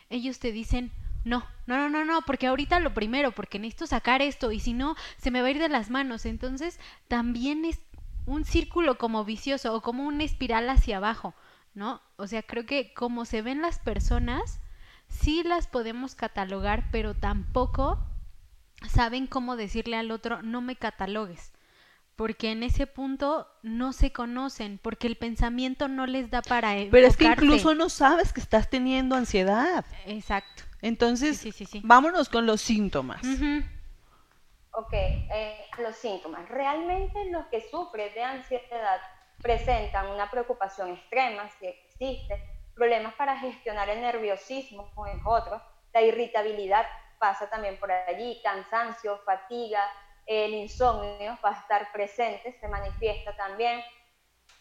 Ellos te dicen, no, no, no, no, no, porque ahorita lo primero, porque necesito sacar esto, y si no, se me va a ir de las manos. Entonces, también es un círculo como vicioso o como una espiral hacia abajo, ¿no? O sea, creo que como se ven las personas, sí las podemos catalogar, pero tampoco saben cómo decirle al otro, no me catalogues. Porque en ese punto no se conocen, porque el pensamiento no les da para Pero es que incluso no sabes que estás teniendo ansiedad. Exacto. Entonces, Sí, sí, sí, sí. vámonos con los síntomas. Ujú. Ok, eh, los síntomas. Realmente los que sufren de ansiedad presentan una preocupación extrema, si existe, problemas para gestionar el nerviosismo, es otro, la irritabilidad pasa también por allí, cansancio, fatiga, el insomnio va a estar presente, se manifiesta también.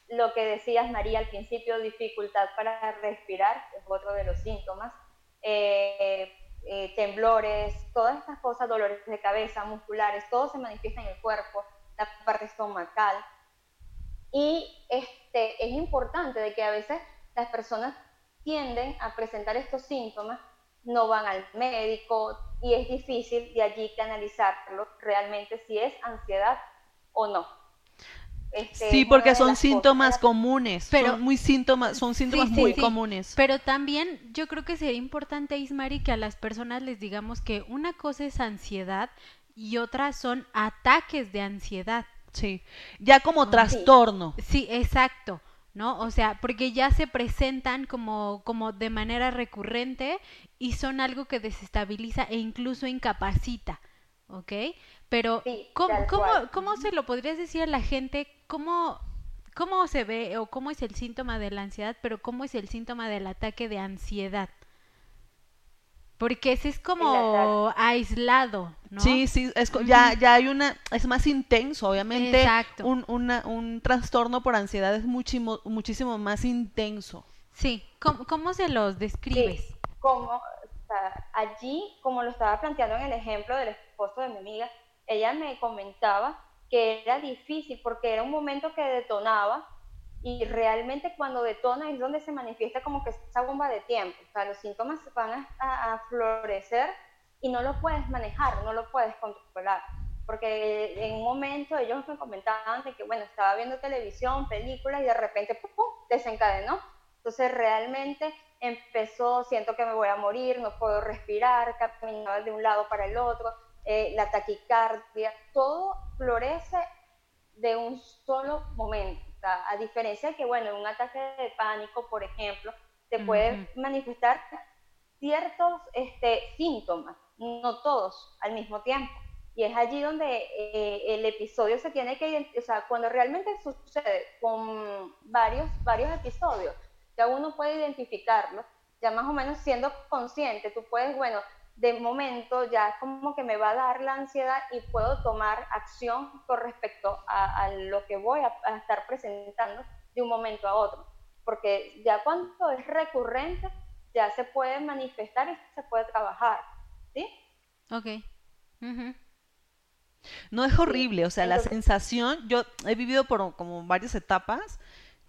Lo que decías, María, al principio, dificultad para respirar, es otro de los síntomas. Eh, eh, temblores, todas estas cosas, dolores de cabeza, musculares, todo se manifiesta en el cuerpo, la parte estomacal. Y este, es importante de que a veces las personas tienden a presentar estos síntomas, no van al médico y es difícil de allí canalizarlo realmente si es ansiedad o no. Este, Sí, porque son síntomas cosas- comunes. Pero- son muy síntomas, son síntomas Sí, sí, muy sí. comunes. Pero también yo creo que sería importante, Ismari, que a las personas les digamos que una cosa es ansiedad y otra son ataques de ansiedad. Sí. Ya como Ah. trastorno. Sí, exacto, ¿no? O sea, porque ya se presentan como, como de manera recurrente y son algo que desestabiliza e incluso incapacita, ¿ok? Pero, Sí, ¿cómo, cómo, cómo se lo podrías decir a la gente? ¿Cómo, ¿Cómo se ve o cómo es el síntoma de la ansiedad, pero cómo es el síntoma del ataque de ansiedad? Porque ese es como aislado, ¿no? Sí, sí, es, ya, ya hay una, es más intenso, obviamente. Exacto. Un, una- un trastorno por ansiedad es muchísimo, muchísimo más intenso. Sí, ¿cómo, cómo se los describes? Sí, como, o sea, allí, como lo estaba planteando en el ejemplo del esposo de mi amiga, ella me comentaba que era difícil porque era un momento que detonaba y realmente cuando detona es donde se manifiesta como que esa bomba de tiempo. O sea, los síntomas van a, a- florecer y no lo puedes manejar, no lo puedes controlar. Porque en un momento ellos me comentaban de que, bueno, estaba viendo televisión, películas y de repente, ¡pum!, pum, desencadenó. Entonces realmente empezó, siento que me voy a morir, no puedo respirar, caminaba de un lado para el otro, eh, la taquicardia, todo florece de un solo momento. Sea, a diferencia de que, bueno, un ataque de pánico, por ejemplo, te puede Ujú. manifestar ciertos este, síntomas, no todos al mismo tiempo. Y es allí donde eh, el episodio se tiene que identificar, o sea, cuando realmente sucede con varios, varios episodios, ya uno puede identificarlo, ya más o menos siendo consciente, tú puedes, bueno, de momento ya como que me va a dar la ansiedad y puedo tomar acción con respecto a, a lo que voy a, a estar presentando de un momento a otro. Porque ya cuando es recurrente, ya se puede manifestar y se puede trabajar, ¿sí? Ok. No es horrible, o sea, la sensación, yo he vivido por como varias etapas,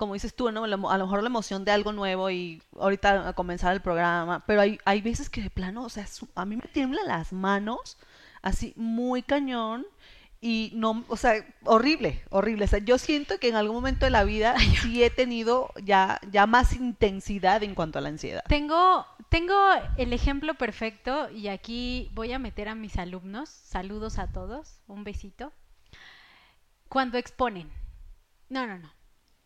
como dices tú, ¿no? A lo mejor la emoción de algo nuevo y ahorita a comenzar el programa, pero hay, hay veces que de plano, o sea, a mí me tiemblan las manos, así muy cañón, y no, o sea, horrible, horrible. O sea, yo siento que en algún momento de la vida sí he tenido ya, ya más intensidad en cuanto a la ansiedad. Tengo, tengo el ejemplo perfecto y aquí voy a meter a mis alumnos. Saludos a todos, un besito. Cuando exponen. No, no, no.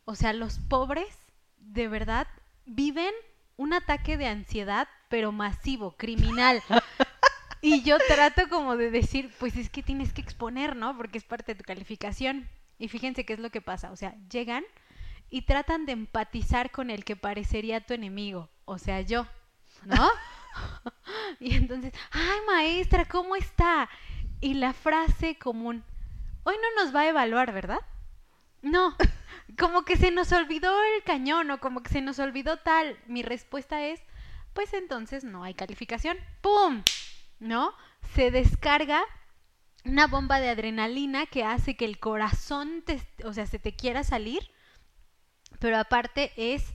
O sea, los pobres de verdad viven un ataque de ansiedad, pero masivo, criminal. Y yo trato como de decir, pues es que tienes que exponer, ¿no? Porque es parte de tu calificación. Y fíjense qué es lo que pasa. O sea, llegan y tratan de empatizar con el que parecería tu enemigo. O sea, yo, ¿no? y entonces, ay maestra, ¿cómo está? Y la frase común, hoy no nos va a evaluar, ¿verdad? No, como que se nos olvidó el cañón o como que se nos olvidó tal. Mi respuesta es, pues entonces no hay calificación. ¡Pum! ¿No? Se descarga una bomba de adrenalina que hace que el corazón, te, o sea, se te quiera salir, pero aparte es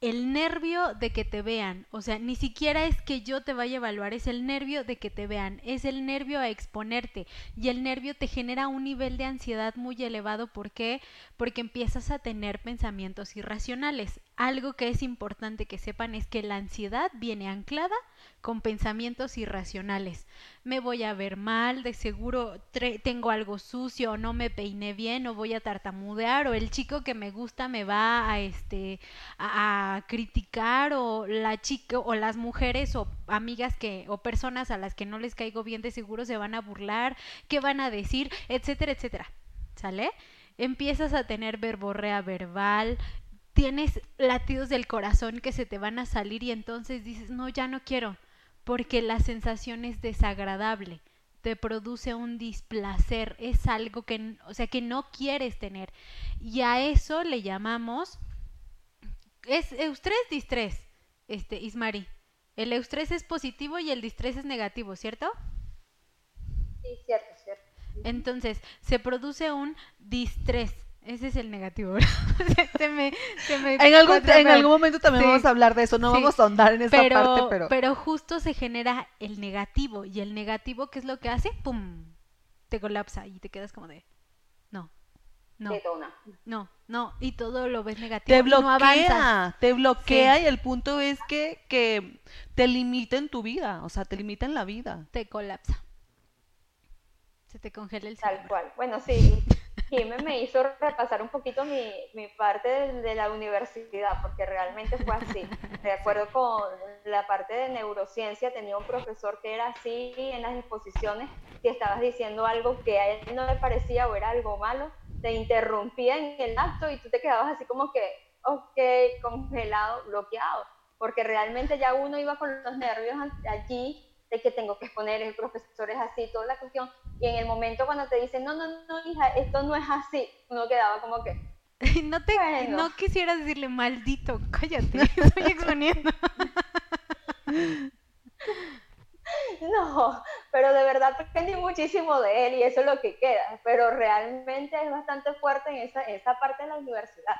el nervio de que te vean, o sea, ni siquiera es que yo te vaya a evaluar, es el nervio de que te vean, es el nervio a exponerte y el nervio te genera un nivel de ansiedad muy elevado, ¿por qué? Porque empiezas a tener pensamientos irracionales. Algo que es importante que sepan es que la ansiedad viene anclada con pensamientos irracionales. Me voy a ver mal, de seguro tengo algo sucio, o no me peiné bien, o voy a tartamudear, o el chico que me gusta me va a este a, criticar, o la chica, o las mujeres o amigas que, o personas a las que no les caigo bien, de seguro se van a burlar, qué van a decir, etcétera, etcétera. ¿Sale? Empiezas a tener verborrea verbal, tienes latidos del corazón que se te van a salir y entonces dices, no, ya no quiero, porque la sensación es desagradable, te produce un displacer, es algo que, o sea, que no quieres tener. Y a eso le llamamos, es eustrés, distrés, este, Ismari. El eustrés es positivo y el distrés es negativo, ¿cierto? Sí, cierto, cierto. Entonces, se produce un distrés. Ese es el negativo, ¿verdad? se me, se me En algún, en algún momento también Sí. vamos a hablar de eso, no Sí. vamos a ahondar en esa pero, parte, pero... pero justo se genera el negativo. Y el negativo, ¿qué es lo que hace? ¡Pum! Te colapsa y te quedas como de. No, no, Detona. no, no. Y todo lo ves negativo. Te y no avanzas. bloquea, te bloquea Sí. y el punto es que, que te limita en tu vida, o sea, te limita en la vida. Te colapsa. Se te congela el Tal cerebro. cual. Bueno, sí, Jimé me hizo repasar un poquito mi, mi parte de, de la universidad, porque realmente fue así. De acuerdo con la parte de neurociencia, tenía un profesor que era así en las exposiciones, si estabas diciendo algo que a él no le parecía o era algo malo, te interrumpía en el acto y tú te quedabas así como que, ok, congelado, bloqueado, porque realmente ya uno iba con los nervios allí de que tengo que exponer, el profesor es así, toda la cuestión, y en el momento cuando te dicen, no, no, no, hija, esto no es así, uno quedaba como que, No te Bueno. no quisieras decirle maldito, cállate, estoy exponiendo. no, pero de verdad aprendí muchísimo de él y eso es lo que queda, pero realmente es bastante fuerte en esa, en esa parte de la universidad,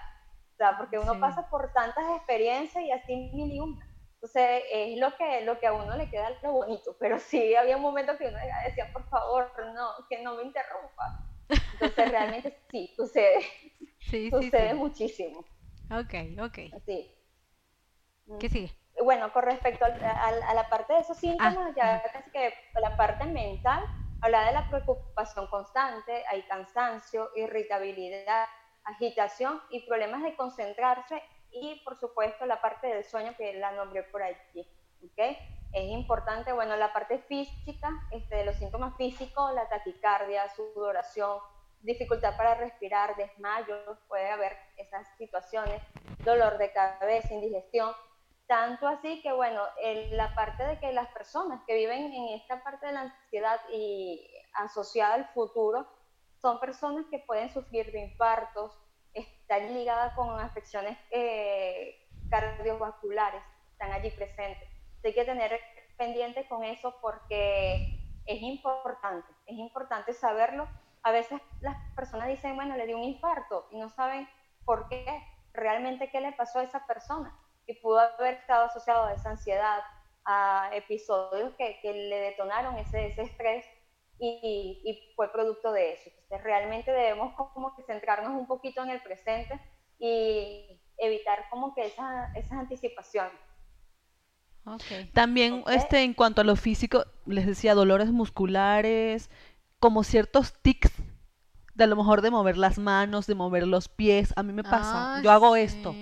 o sea, porque uno Sí. pasa por tantas experiencias y así mil y una. Entonces es lo que, lo que a uno le queda lo bonito, pero sí había un momento que uno decía, por favor, no, que no me interrumpa. Entonces realmente sí, sucede, Sí, sucede sí. muchísimo. Ok, ok. Sí. ¿Qué sigue? Bueno, con respecto al- a, la parte de esos síntomas, ya casi que la parte mental, habla de la preocupación constante, hay cansancio, irritabilidad, agitación y problemas de concentrarse y por supuesto la parte del sueño que la nombré por allí. ¿ok? Es importante, bueno, la parte física, este, de los síntomas físicos, la taquicardia, sudoración, dificultad para respirar, desmayos, puede haber esas situaciones, dolor de cabeza, indigestión, tanto así que, bueno, el- la parte de que las personas que viven en esta parte de la ansiedad y asociada al futuro son personas que pueden sufrir de infartos, están ligadas con afecciones eh, cardiovasculares, están allí presentes. Hay que tener pendiente con eso porque es importante, es importante saberlo. A veces las personas dicen, bueno, le dio un infarto y no saben por qué, realmente qué le pasó a esa persona y pudo haber estado asociado a esa ansiedad, a episodios que, que le detonaron ese, ese estrés y, y fue producto de eso. Entonces realmente debemos como que centrarnos un poquito en el presente y evitar como que esas, esas anticipaciones. Ok. También, Ok. este, en cuanto a lo físico, les decía, dolores musculares, como ciertos tics, de a lo mejor de mover las manos, de mover los pies. A mí me pasa, Ah, yo hago esto.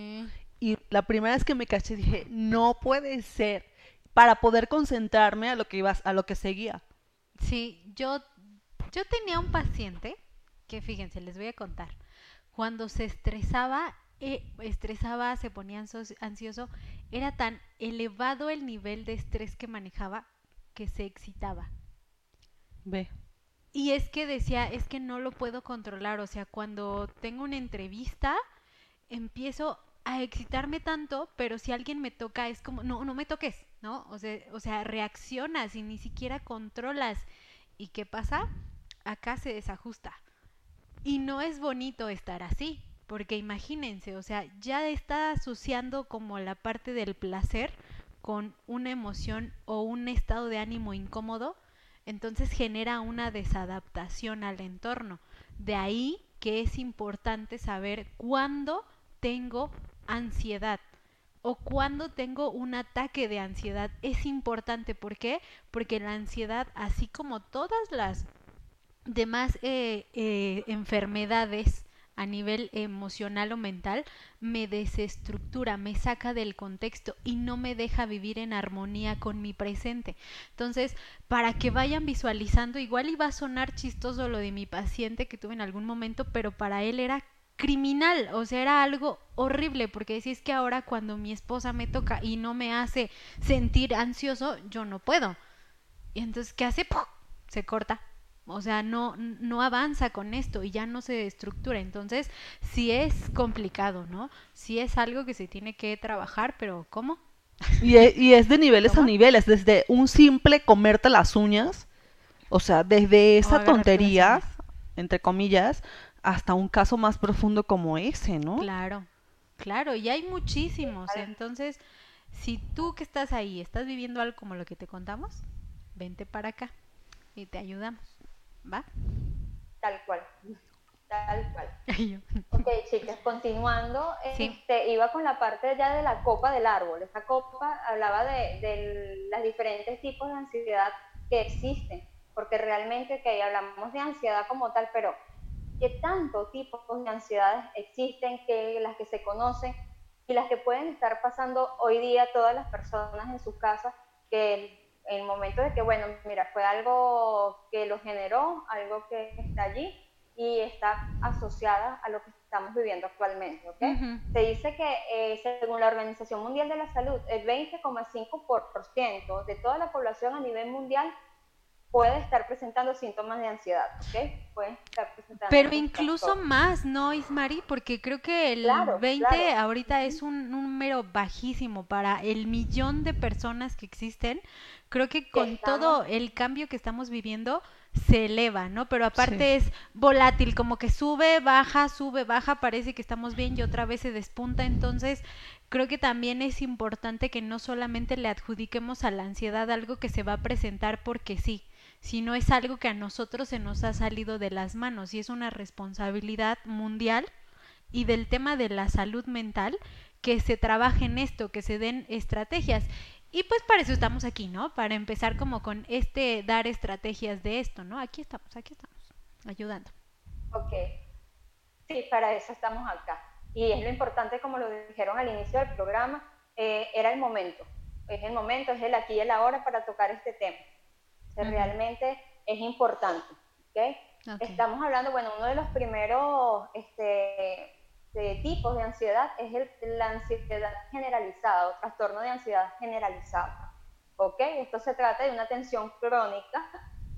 Y la primera vez que me caché dije, no puede ser, para poder concentrarme a lo que iba, a lo que seguía. Sí, yo, yo tenía un paciente que, fíjense, les voy a contar. Cuando se estresaba, eh, estresaba, se ponía ansioso, era tan elevado el nivel de estrés que manejaba que se excitaba. Ve. Y es que decía, es que no lo puedo controlar, o sea, cuando tengo una entrevista, empiezo a excitarme tanto, pero si alguien me toca es como, no, no me toques, ¿no? O sea, o sea, reaccionas y ni siquiera controlas. ¿Y qué pasa? Acá se desajusta. Y no es bonito estar así, porque imagínense, o sea, ya está asociando como la parte del placer con una emoción o un estado de ánimo incómodo, entonces genera una desadaptación al entorno. De ahí que es importante saber cuándo tengo ansiedad o cuándo tengo un ataque de ansiedad. Es importante, ¿por qué? Porque la ansiedad, así como todas las demás eh, eh, enfermedades a nivel emocional o mental, me desestructura, me saca del contexto y no me deja vivir en armonía con mi presente. Entonces, para que vayan visualizando, igual iba a sonar chistoso lo de mi paciente que tuve en algún momento, pero para él era criminal, o sea, era algo horrible, porque es que ahora cuando mi esposa me toca y no me hace sentir ansioso, yo no puedo. Y entonces, ¿qué hace? ¡Puf! Se corta. O sea, no, no avanza con esto y ya no se estructura. Entonces, sí es complicado, ¿no? Sí es algo que se tiene que trabajar, pero ¿cómo? Y e- y es de niveles a niveles, desde un simple comerte las uñas, o sea, desde esa tontería, entre comillas, hasta un caso más profundo como ese, ¿no? Claro, claro, y hay muchísimos. Entonces, si tú que estás ahí estás viviendo algo como lo que te contamos, vente para acá y te ayudamos. ¿Va? Tal cual. Tal cual. Ok, chicas, continuando, Sí. este, iba con la parte ya de la copa del árbol. Esta copa hablaba de, de los diferentes tipos de ansiedad que existen, porque realmente que hablamos de ansiedad como tal, pero ¿qué tantos tipos de ansiedades existen, que las que se conocen y las que pueden estar pasando hoy día todas las personas en sus casas, que en el momento de que, bueno, mira, fue algo que lo generó, algo que está allí y está asociada a lo que estamos viviendo actualmente, ¿ok? Ujú. Se dice que eh, según la Organización Mundial de la Salud, el 20,5% de toda la población a nivel mundial puede estar presentando síntomas de ansiedad, ¿ok? Puede estar presentando Pero incluso más, ¿no, Ismari? Porque creo que el Claro, 20 claro. ahorita es un número bajísimo para el millón de personas que existen. Creo que con estamos- todo el cambio que estamos viviendo se eleva, ¿no? Pero aparte Sí. es volátil, como que sube, baja, sube, baja, parece que estamos bien y otra vez se despunta. Entonces, creo que también es importante que no solamente le adjudiquemos a la ansiedad algo que se va a presentar porque sí, sino es algo que a nosotros se nos ha salido de las manos y es una responsabilidad mundial y del tema de la salud mental que se trabaje en esto, que se den estrategias. Y pues para eso estamos aquí, ¿no? Para empezar como con este dar estrategias de esto, ¿no? Aquí estamos, aquí estamos, ayudando. Ok. Sí, para eso estamos acá. Y es lo importante, como lo dijeron al inicio del programa, eh, era el momento. Es el momento, es el aquí y el ahora para tocar este tema. Ujú. realmente es importante. ¿ok? Ok. Estamos hablando, bueno, uno de los primeros este, de tipos de ansiedad es el, la ansiedad generalizada o trastorno de ansiedad generalizada. ¿Ok? Esto se trata de una tensión crónica,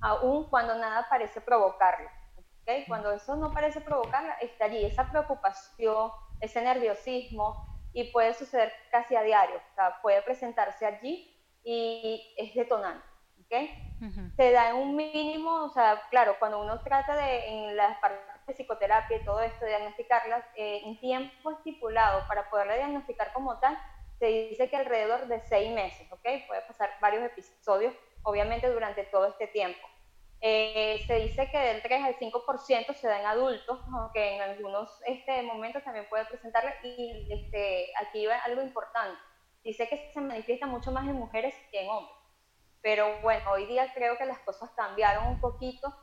aun cuando nada parece provocarla. ¿ok? Cuando eso no parece provocarla, está allí esa preocupación, ese nerviosismo, y puede suceder casi a diario. O sea, puede presentarse allí y es detonante. Se da en un mínimo, o sea, claro, cuando uno trata de, en las partes de psicoterapia y todo esto, diagnosticarlas, eh, en tiempo estipulado para poderla diagnosticar como tal, se dice que alrededor de seis meses, ¿ok? Puede pasar varios episodios, obviamente, durante todo este tiempo. Eh, se dice que del 3 al 5% se da en adultos, aunque en algunos este, momentos también puede presentarlo. Y este, aquí va algo importante. Dice que se manifiesta mucho más en mujeres que en hombres. Pero bueno, hoy día creo que las cosas cambiaron un poquito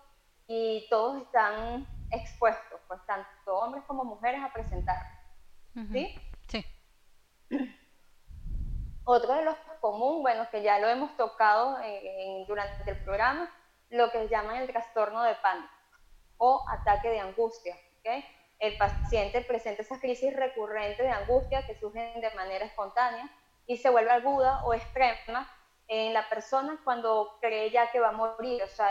y todos están expuestos, pues tanto hombres como mujeres a presentar. ¿Sí? Sí. Otro de los comunes, bueno, que ya lo hemos tocado en- en- durante el programa, lo que llaman el trastorno de pánico o ataque de angustia. ¿ok? El paciente presenta esas crisis recurrentes de angustia que surgen de manera espontánea y se vuelve aguda o extrema en la persona cuando cree ya que va a morir. O sea,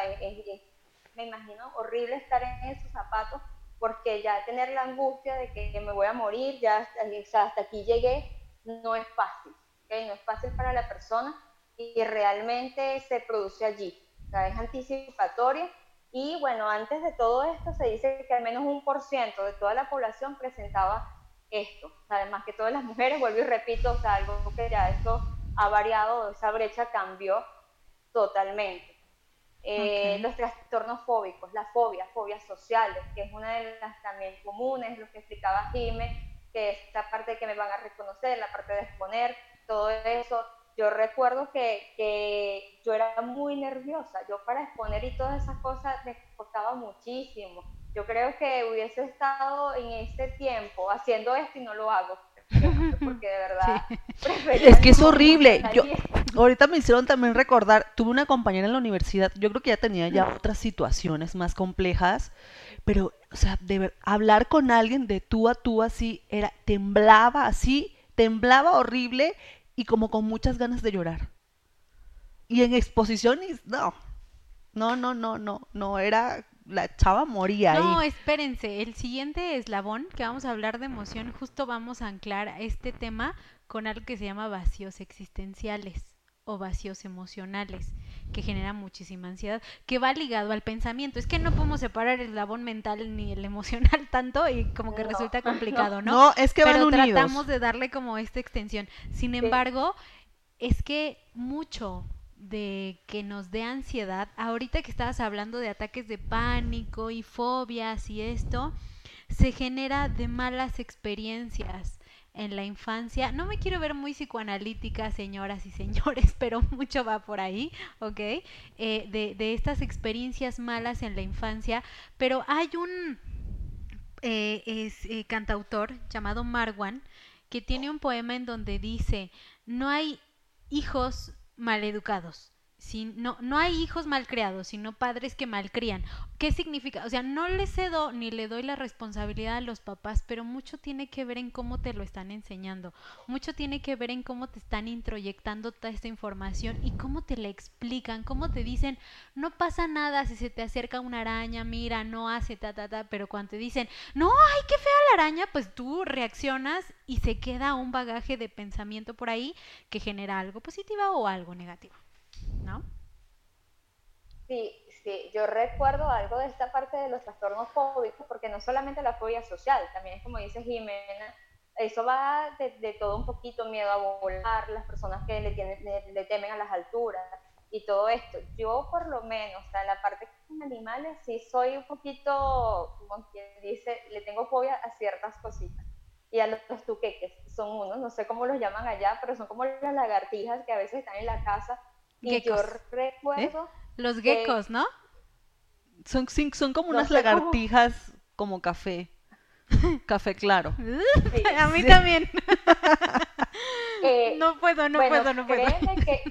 me imagino horrible estar en esos zapatos porque ya tener la angustia de que, me voy a morir, ya hasta, aquí llegué, no es fácil. ¿ok? No es fácil para la persona y realmente se produce allí. O sea, es anticipatoria y bueno, antes de todo esto se dice que al menos un por ciento de toda la población presentaba esto. Además que todas las mujeres, vuelvo y repito, o sea, algo que ya esto ha variado, esa brecha cambió totalmente. Eh. Los trastornos fóbicos, las fobias, fobias sociales, que es una de las también comunes, lo que explicaba Jime, que es esta parte que me van a reconocer, la parte de exponer, todo eso. Yo recuerdo que, que yo era muy nerviosa, yo para exponer y todas esas cosas me costaba muchísimo. Yo creo que hubiese estado en este tiempo haciendo esto y no lo hago, porque de verdad... Es que es horrible. Yo, ahorita me hicieron también recordar, tuve una compañera en la universidad, yo creo que ya tenía ya otras situaciones más complejas, pero, o sea, de ver- hablar con alguien de tú a tú así, era, temblaba así, temblaba horrible y como con muchas ganas de llorar. Y en exposiciones, no, no, no, no, no, no, era, la chava moría No, ahí. espérense, el siguiente eslabón que vamos a hablar de emoción, justo vamos a anclar este tema con algo que se llama vacíos existenciales o vacíos emocionales, que genera muchísima ansiedad, que va ligado al pensamiento. Es que no podemos separar el eslabón mental ni el emocional tanto y como que No, resulta no. complicado, ¿no? No, es que van Pero unidos. tratamos de darle como esta extensión. Sin embargo, es que mucho de que nos dé ansiedad, ahorita que estabas hablando de ataques de pánico y fobias y esto, se genera de malas experiencias en la infancia. No me quiero ver muy psicoanalítica, señoras y señores, pero mucho va por ahí, ¿ok? Eh, de, de estas experiencias malas en la infancia, pero hay un eh, es, eh, cantautor llamado Marwan que tiene un poema en donde dice, no hay hijos maleducados, sin- no, no hay hijos malcriados, sino padres que malcrían. ¿Qué significa? O sea, no le cedo ni le doy la responsabilidad a los papás, pero mucho tiene que ver en cómo te lo están enseñando, mucho tiene que ver en cómo te están introyectando toda esta información y cómo te la explican, cómo te dicen, no pasa nada si se te acerca una araña, mira, no hace ta, ta, ta, pero cuando te dicen, no, ay, qué fea la araña, pues tú reaccionas y se queda un bagaje de pensamiento por ahí que genera algo positivo o algo negativo, ¿no? Sí, sí, yo recuerdo algo de esta parte de los trastornos fóbicos, porque no solamente la fobia social, también es como dice Jimena, eso va de, todo un poquito, miedo a volar, las personas que le, tienen, le temen a las alturas y todo esto. Yo por lo menos, o sea, la parte con animales sí soy un poquito, como quien dice, le tengo fobia a ciertas cositas. Y a los, los tuqueques, son unos, no sé cómo los llaman allá, pero son como las lagartijas que a veces están en la casa. Y yo Geckos. recuerdo... Los geckos, ¿no? Son, son como No unas cómo- lagartijas como café. Café claro. Sí. A mí Sí. también. Eh, No puedo, no bueno, puedo, no puedo. que,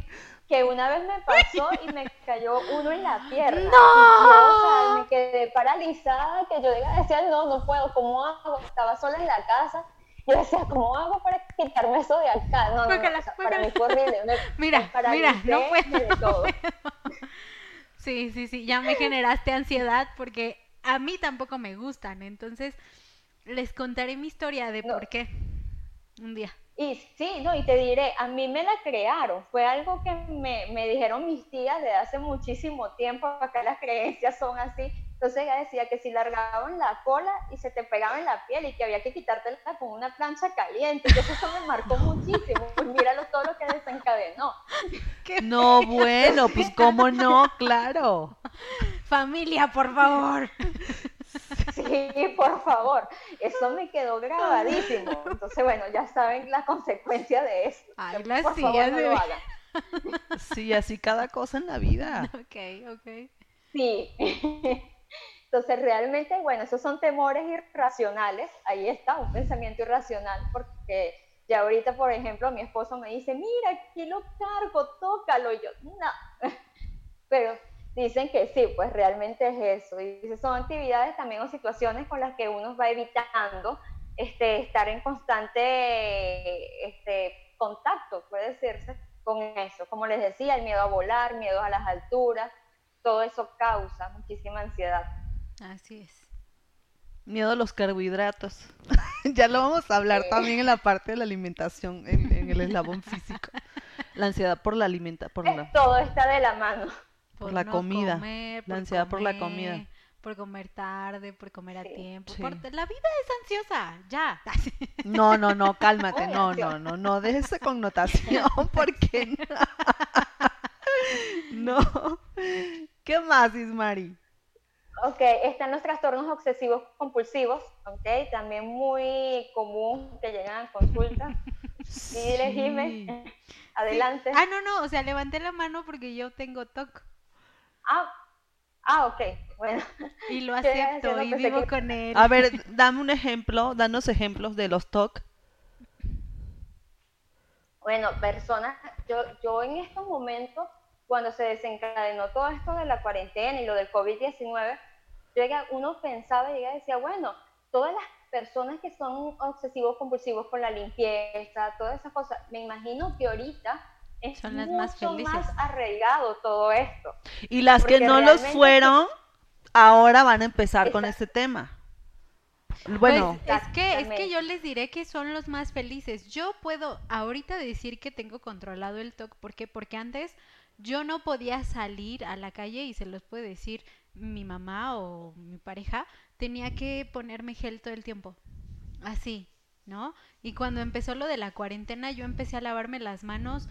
que una vez me pasó y me cayó uno en la pierna. ¡No! Yo, o sea, me quedé paralizada, que yo decía, no, no puedo, ¿cómo hago? Estaba sola en la casa. Yo decía, ¿cómo hago para quitarme eso de acá? No, no, Guácala, o sea, para mí fue horrible. Me, Mira, paralicé mira, no puedo, todo. Sí, sí, sí, ya me generaste ansiedad porque a mí tampoco me gustan. Entonces, les contaré mi historia de No. por qué. Un día. Y sí, no, y te diré, a mí me la crearon, fue algo que me, me dijeron mis tías de hace muchísimo tiempo, acá las creencias son así, entonces ella decía que si largaban la cola y se te pegaba en la piel y que había que quitártela con una plancha caliente, entonces eso me marcó muchísimo, pues míralo todo lo que desencadenó. No, bueno, pues cómo no, claro. Familia, por favor. Sí, por favor. Eso me quedó grabadísimo. Entonces, bueno, ya saben la consecuencia de eso. Ay, la por favor no lo hagan. Sí, así cada cosa en la vida. Ok, ok. Sí. Entonces, realmente, bueno, esos son temores irracionales. Ahí está, un pensamiento irracional, porque ya ahorita, por ejemplo, mi esposo me dice, mira, aquí lo cargo, tócalo. Y yo, no. Pero dicen que sí, pues realmente es eso. Y son actividades también o situaciones con las que uno va evitando este, estar en constante este, contacto, puede decirse, con eso. Como les decía, el miedo a volar, miedo a las alturas, todo eso causa muchísima ansiedad. Así es. Miedo a los carbohidratos. ya lo vamos a hablar Sí. también en la parte de la alimentación, en, en el eslabón físico. La ansiedad por la alimenta, por la... Todo está de la mano. Por la comida, comer, la ansiedad por la comida. Por comer tarde, por comer a tiempo. Sí. por- La vida es ansiosa, ya. No, no, no, cálmate, no, no, no, no, deje esa connotación, porque no. no. ¿Qué más, Ismari? Ok, están los trastornos obsesivos compulsivos, ok, también muy común que llegan a consulta. Sí, dile, Jime, adelante. Ah, no, no, o sea, levanté la mano porque yo tengo TOC Ah, ah, ok, bueno. y lo acepto y pensé vivo que- con él. A ver, dame un ejemplo, danos ejemplos de los TOC. Bueno, personas, yo, yo en estos momentos, cuando se desencadenó todo esto de la cuarentena y lo del COVID-19, yo llegué- uno pensaba y decía, bueno, todas las personas que son obsesivos compulsivos con la limpieza, todas esas cosas, me imagino que ahorita es Son las mucho más felices. más arraigado todo esto. Y las que no los fueron, ahora van a empezar con este tema. Bueno, Pues, es que es que yo les diré que son los más felices. Yo puedo ahorita decir que tengo controlado el TOC, ¿por qué? Porque antes yo no podía salir a la calle y se los puede decir mi mamá o mi pareja, tenía que ponerme gel todo el tiempo. Así, ¿no? Y cuando empezó lo de la cuarentena, yo empecé a lavarme las manos.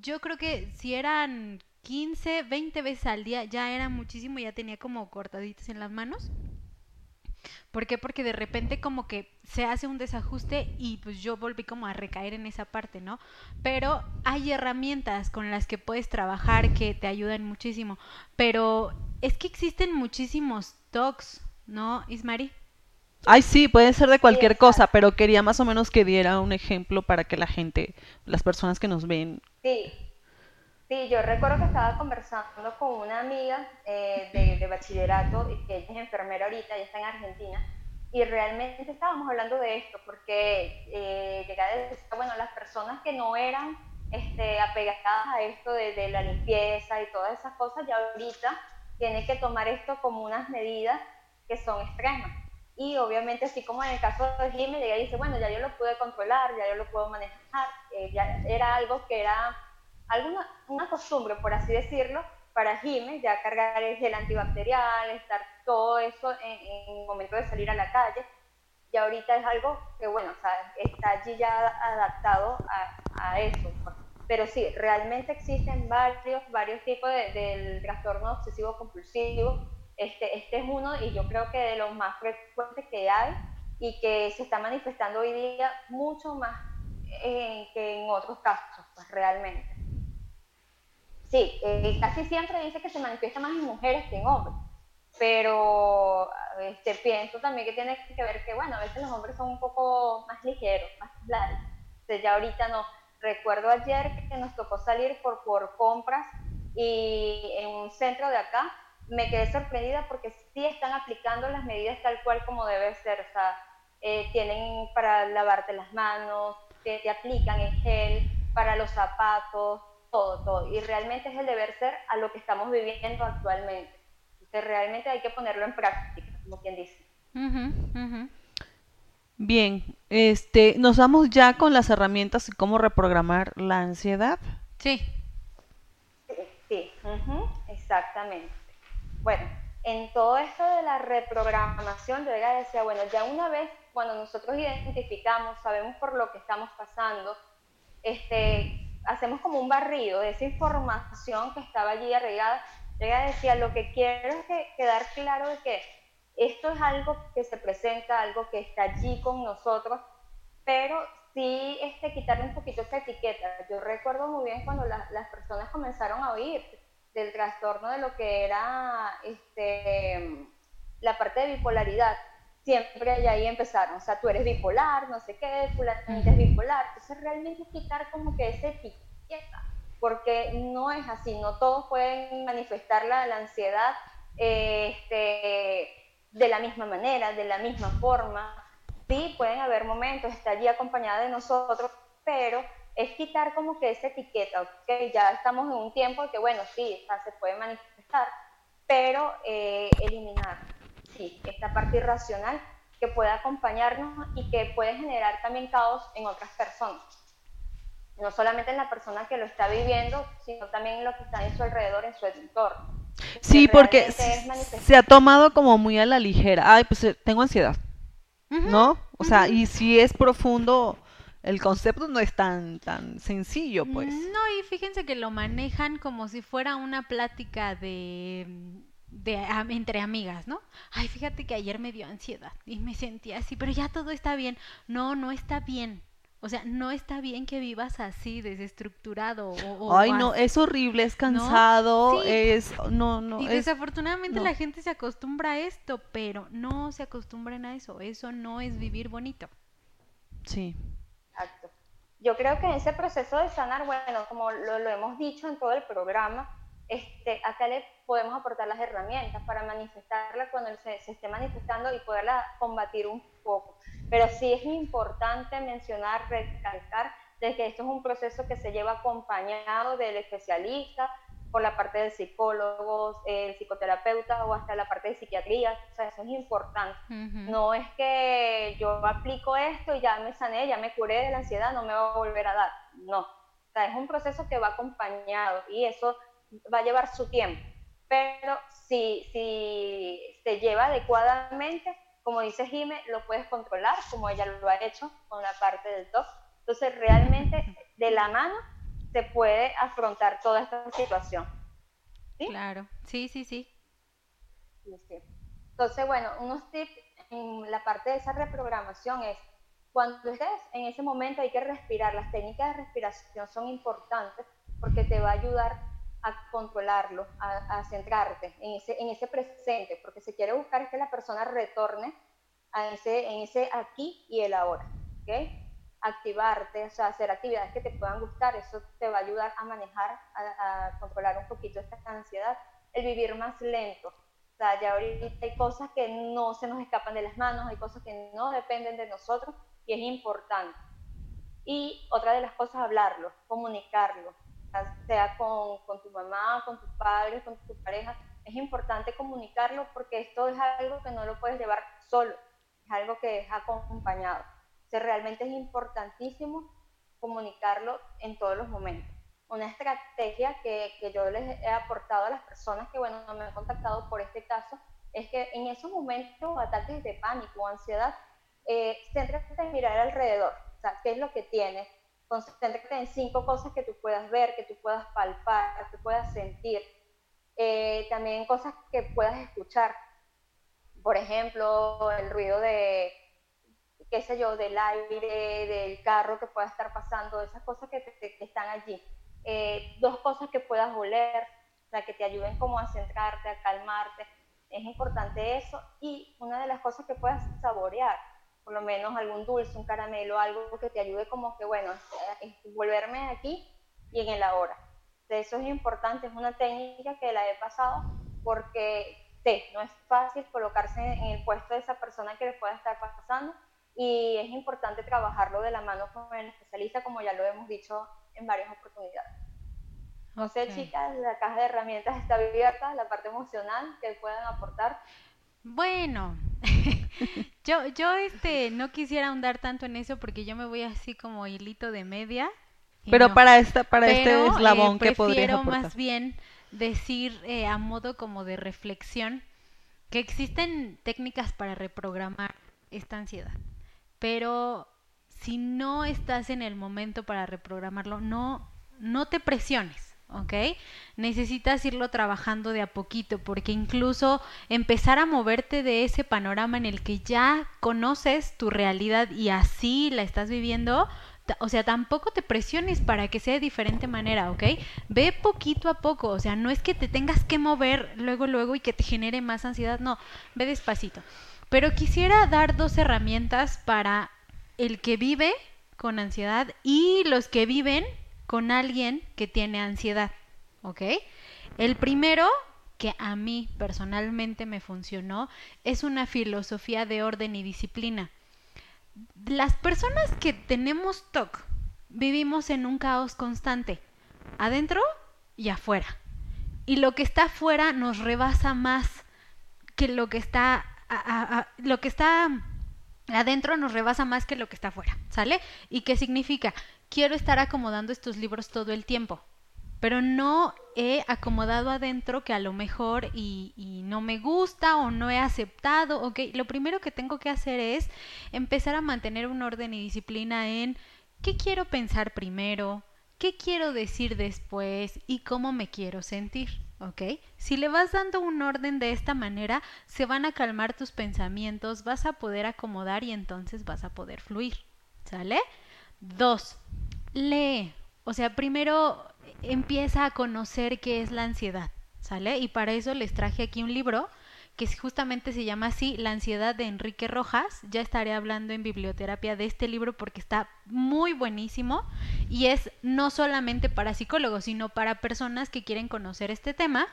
Yo creo que si eran 15, 20 veces al día, ya era muchísimo, ya tenía como cortaditas en las manos. ¿Por qué? Porque de repente como que se hace un desajuste y pues yo volví como a recaer en esa parte, ¿no? Pero hay herramientas con las que puedes trabajar que te ayudan muchísimo. Pero es que existen muchísimos talks, ¿no, Ismari? ay sí, puede ser de cualquier exacto. cosa, pero quería más o menos que diera un ejemplo para que la gente, las personas que nos ven, Sí, sí, yo recuerdo que estaba conversando con una amiga eh, de, de bachillerato, que ella es enfermera ahorita, ella está en Argentina, y realmente estábamos hablando de esto, porque eh, llegué a decir, bueno, las personas que no eran este, apegadas a esto de, de la limpieza y todas esas cosas, ya ahorita tienen que tomar esto como unas medidas que son extremas. Y obviamente, así como en el caso de Jimmy, ella dice, bueno, ya yo lo pude controlar, ya yo lo puedo manejar, eh, ya era algo que era alguna, una costumbre, por así decirlo, para Jimmy, ya cargar el gel antibacterial, estar todo eso en, el momento de salir a la calle. Y ahorita es algo que, bueno, o sea, está allí ya adaptado a, eso. Pero sí, realmente existen varios, varios tipos de, del trastorno obsesivo compulsivo. Este, este es uno y yo creo que de los más frecuentes que hay y que se está manifestando hoy día mucho más eh, que en otros casos, pues realmente. Sí, eh, casi siempre dice que se manifiesta más en mujeres que en hombres, pero este, pienso también que tiene que ver que, bueno, a veces los hombres son un poco más ligeros, más light. Entonces ya ahorita no. Recuerdo ayer que nos tocó salir por, por compras y en un centro de acá me quedé sorprendida porque sí están aplicando las medidas tal cual como debe ser. O sea, eh, tienen para lavarte las manos, te, te aplican el gel, para los zapatos, todo, todo. Y realmente es el deber ser a lo que estamos viviendo actualmente. Entonces realmente hay que ponerlo en práctica, como quien dice. Bien, este, nos vamos ya con las herramientas y cómo reprogramar la ansiedad. Sí, Sí, ujú, exactamente. Bueno, en todo esto de la reprogramación, yo ya decía, bueno, ya una vez cuando nosotros identificamos, sabemos por lo que estamos pasando, este, hacemos como un barrido de esa información que estaba allí arraigada Ella decía, lo que quiero es que, quedar claro de que esto es algo que se presenta, algo que está allí con nosotros, pero sí este, quitarle un poquito esa etiqueta. Yo recuerdo muy bien cuando la- las personas comenzaron a oír del trastorno de lo que era este, la parte de bipolaridad. Siempre allá ahí empezaron, o sea, tú eres bipolar, no sé qué, fulanita es bipolar. Entonces realmente es quitar como que esa etiqueta, porque no es así, no todos pueden manifestar la, la ansiedad eh, este, de la misma manera, de la misma forma. Sí, pueden haber momentos, está allí acompañada de nosotros, pero es quitar como que esa etiqueta, ok, ya estamos en un tiempo de que, bueno, sí, se puede manifestar, pero eh, eliminar, sí, esta parte irracional que puede acompañarnos y que puede generar también caos en otras personas. No solamente en la persona que lo está viviendo, sino también en lo que está en su alrededor, en su entorno. Sí, porque se ha tomado como muy a la ligera. Ay, pues eh, tengo ansiedad. ¿no? O sea, y si es profundo, el concepto no es tan, tan sencillo, pues. No, y fíjense que lo manejan como si fuera una plática de, de am- entre amigas, ¿no? Ay, fíjate que ayer me dio ansiedad y me sentí así, pero ya todo está bien. No, no está bien. O sea, no está bien que vivas así, desestructurado o, o Ay, no, es horrible, es cansado, Sí. es, no, no, Y es, desafortunadamente no. la gente se acostumbra a esto, pero no se acostumbren a eso. Eso no es vivir bonito. sí. Exacto. Yo creo que en ese proceso de sanar, bueno, como lo, lo hemos dicho en todo el programa, este, acá le podemos aportar las herramientas para manifestarla cuando se, se esté manifestando y poderla combatir un poco. Pero sí es importante mencionar, recalcar, de que esto es un proceso que se lleva acompañado del especialista, por la parte del psicólogo, el psicoterapeuta o hasta la parte de psiquiatría. O sea, eso es importante. Ujú. No es que yo aplico esto y ya me sané, ya me curé de la ansiedad, no me va a volver a dar. No. O sea, es un proceso que va acompañado y eso va a llevar su tiempo. Pero si, si se lleva adecuadamente, como dice Jime, lo puedes controlar, como ella lo ha hecho con la parte del TOC. Entonces, realmente, de la mano se puede afrontar toda esta situación. ¿Sí? Claro, sí, sí, sí. Sí, sí. Entonces, bueno, unos tips en la parte de esa reprogramación es, cuando estés en ese momento hay que respirar, las técnicas de respiración son importantes porque te va a ayudar a controlarlo, a, a centrarte en ese, en ese presente, porque se quiere buscar es que la persona retorne a ese, en ese aquí y el ahora, ¿ok? Activarte, o sea, hacer actividades que te puedan gustar, eso te va a ayudar a manejar, a, a controlar un poquito esta ansiedad, el vivir más lento, o sea, ya ahorita hay cosas que no se nos escapan de las manos, hay cosas que no dependen de nosotros y es importante. Y otra de las cosas, hablarlo, comunicarlo, sea con, con tu mamá, con tus padres, con tu pareja. Es importante comunicarlo porque esto es algo que no lo puedes llevar solo, es algo que es acompañado. O sea, realmente es importantísimo comunicarlo en todos los momentos una estrategia que, que, yo les he aportado a las personas que, bueno, me han contactado por este caso, es que en esos momentos, ataques de pánico o ansiedad, eh, céntrate en mirar alrededor, o sea, qué es lo que tienes, concéntrate en cinco cosas que tú puedas ver, que tú puedas palpar, que puedas sentir, eh, también cosas que puedas escuchar, por ejemplo, el ruido de, qué sé yo, del aire, del carro que pueda estar pasando, esas cosas que, están allí. Eh, dos cosas que puedas oler, o que te ayuden como a centrarte, a calmarte. Es importante eso. Y una de las cosas que puedas saborear, por lo menos algún dulce, un caramelo, algo que te ayude como que, bueno, eh, volverme aquí y en el ahora. Eso es importante, es una técnica que la he pasado porque sí, no es fácil colocarse en el puesto de esa persona que le pueda estar pasando y es importante trabajarlo de la mano con el especialista, como ya lo hemos dicho en varias oportunidades. No sé, chicas, la caja de herramientas está abierta, la parte emocional que puedan aportar. Bueno, yo, yo este no quisiera ahondar tanto en eso porque yo me voy así como hilito de media. Pero no. para esta, para Pero, este eslabón eh, que podrías prefiero más bien decir eh, a modo como de reflexión que existen técnicas para reprogramar esta ansiedad, pero si no estás en el momento para reprogramarlo, no, no te presiones, ¿ok? Necesitas irlo trabajando de a poquito, porque incluso empezar a moverte de ese panorama en el que ya conoces tu realidad y así la estás viviendo, o sea, tampoco te presiones para que sea de diferente manera, ¿ok? Ve poquito a poco, o sea, no es que te tengas que mover luego, luego y que te genere más ansiedad, no, ve despacito. Pero quisiera dar dos herramientas para el que vive con ansiedad y los que viven con alguien que tiene ansiedad, ¿ok? El primero, que a mí personalmente me funcionó, es una filosofía de orden y disciplina. Las personas que tenemos TOC vivimos en un caos constante, adentro y afuera. Y lo que está afuera nos rebasa más que lo que está lo que está adentro nos rebasa más que lo que está afuera, ¿sale? ¿Y qué significa? Quiero estar acomodando estos libros todo el tiempo, pero no he acomodado adentro que a lo mejor y, y no me gusta o no he aceptado, ¿ok? Lo primero que tengo que hacer es empezar a mantener un orden y disciplina en qué quiero pensar primero, qué quiero decir después y cómo me quiero sentir, ¿ok? Si le vas dando un orden de esta manera, se van a calmar tus pensamientos, vas a poder acomodar y entonces vas a poder fluir, ¿sale? Dos, lee. O sea, primero empieza a conocer qué es la ansiedad, ¿sale? Y para eso les traje aquí un libro que justamente se llama así, La ansiedad de Enrique Rojas. Ya estaré hablando en biblioterapia de este libro porque está muy buenísimo y es no solamente para psicólogos, sino para personas que quieren conocer este tema.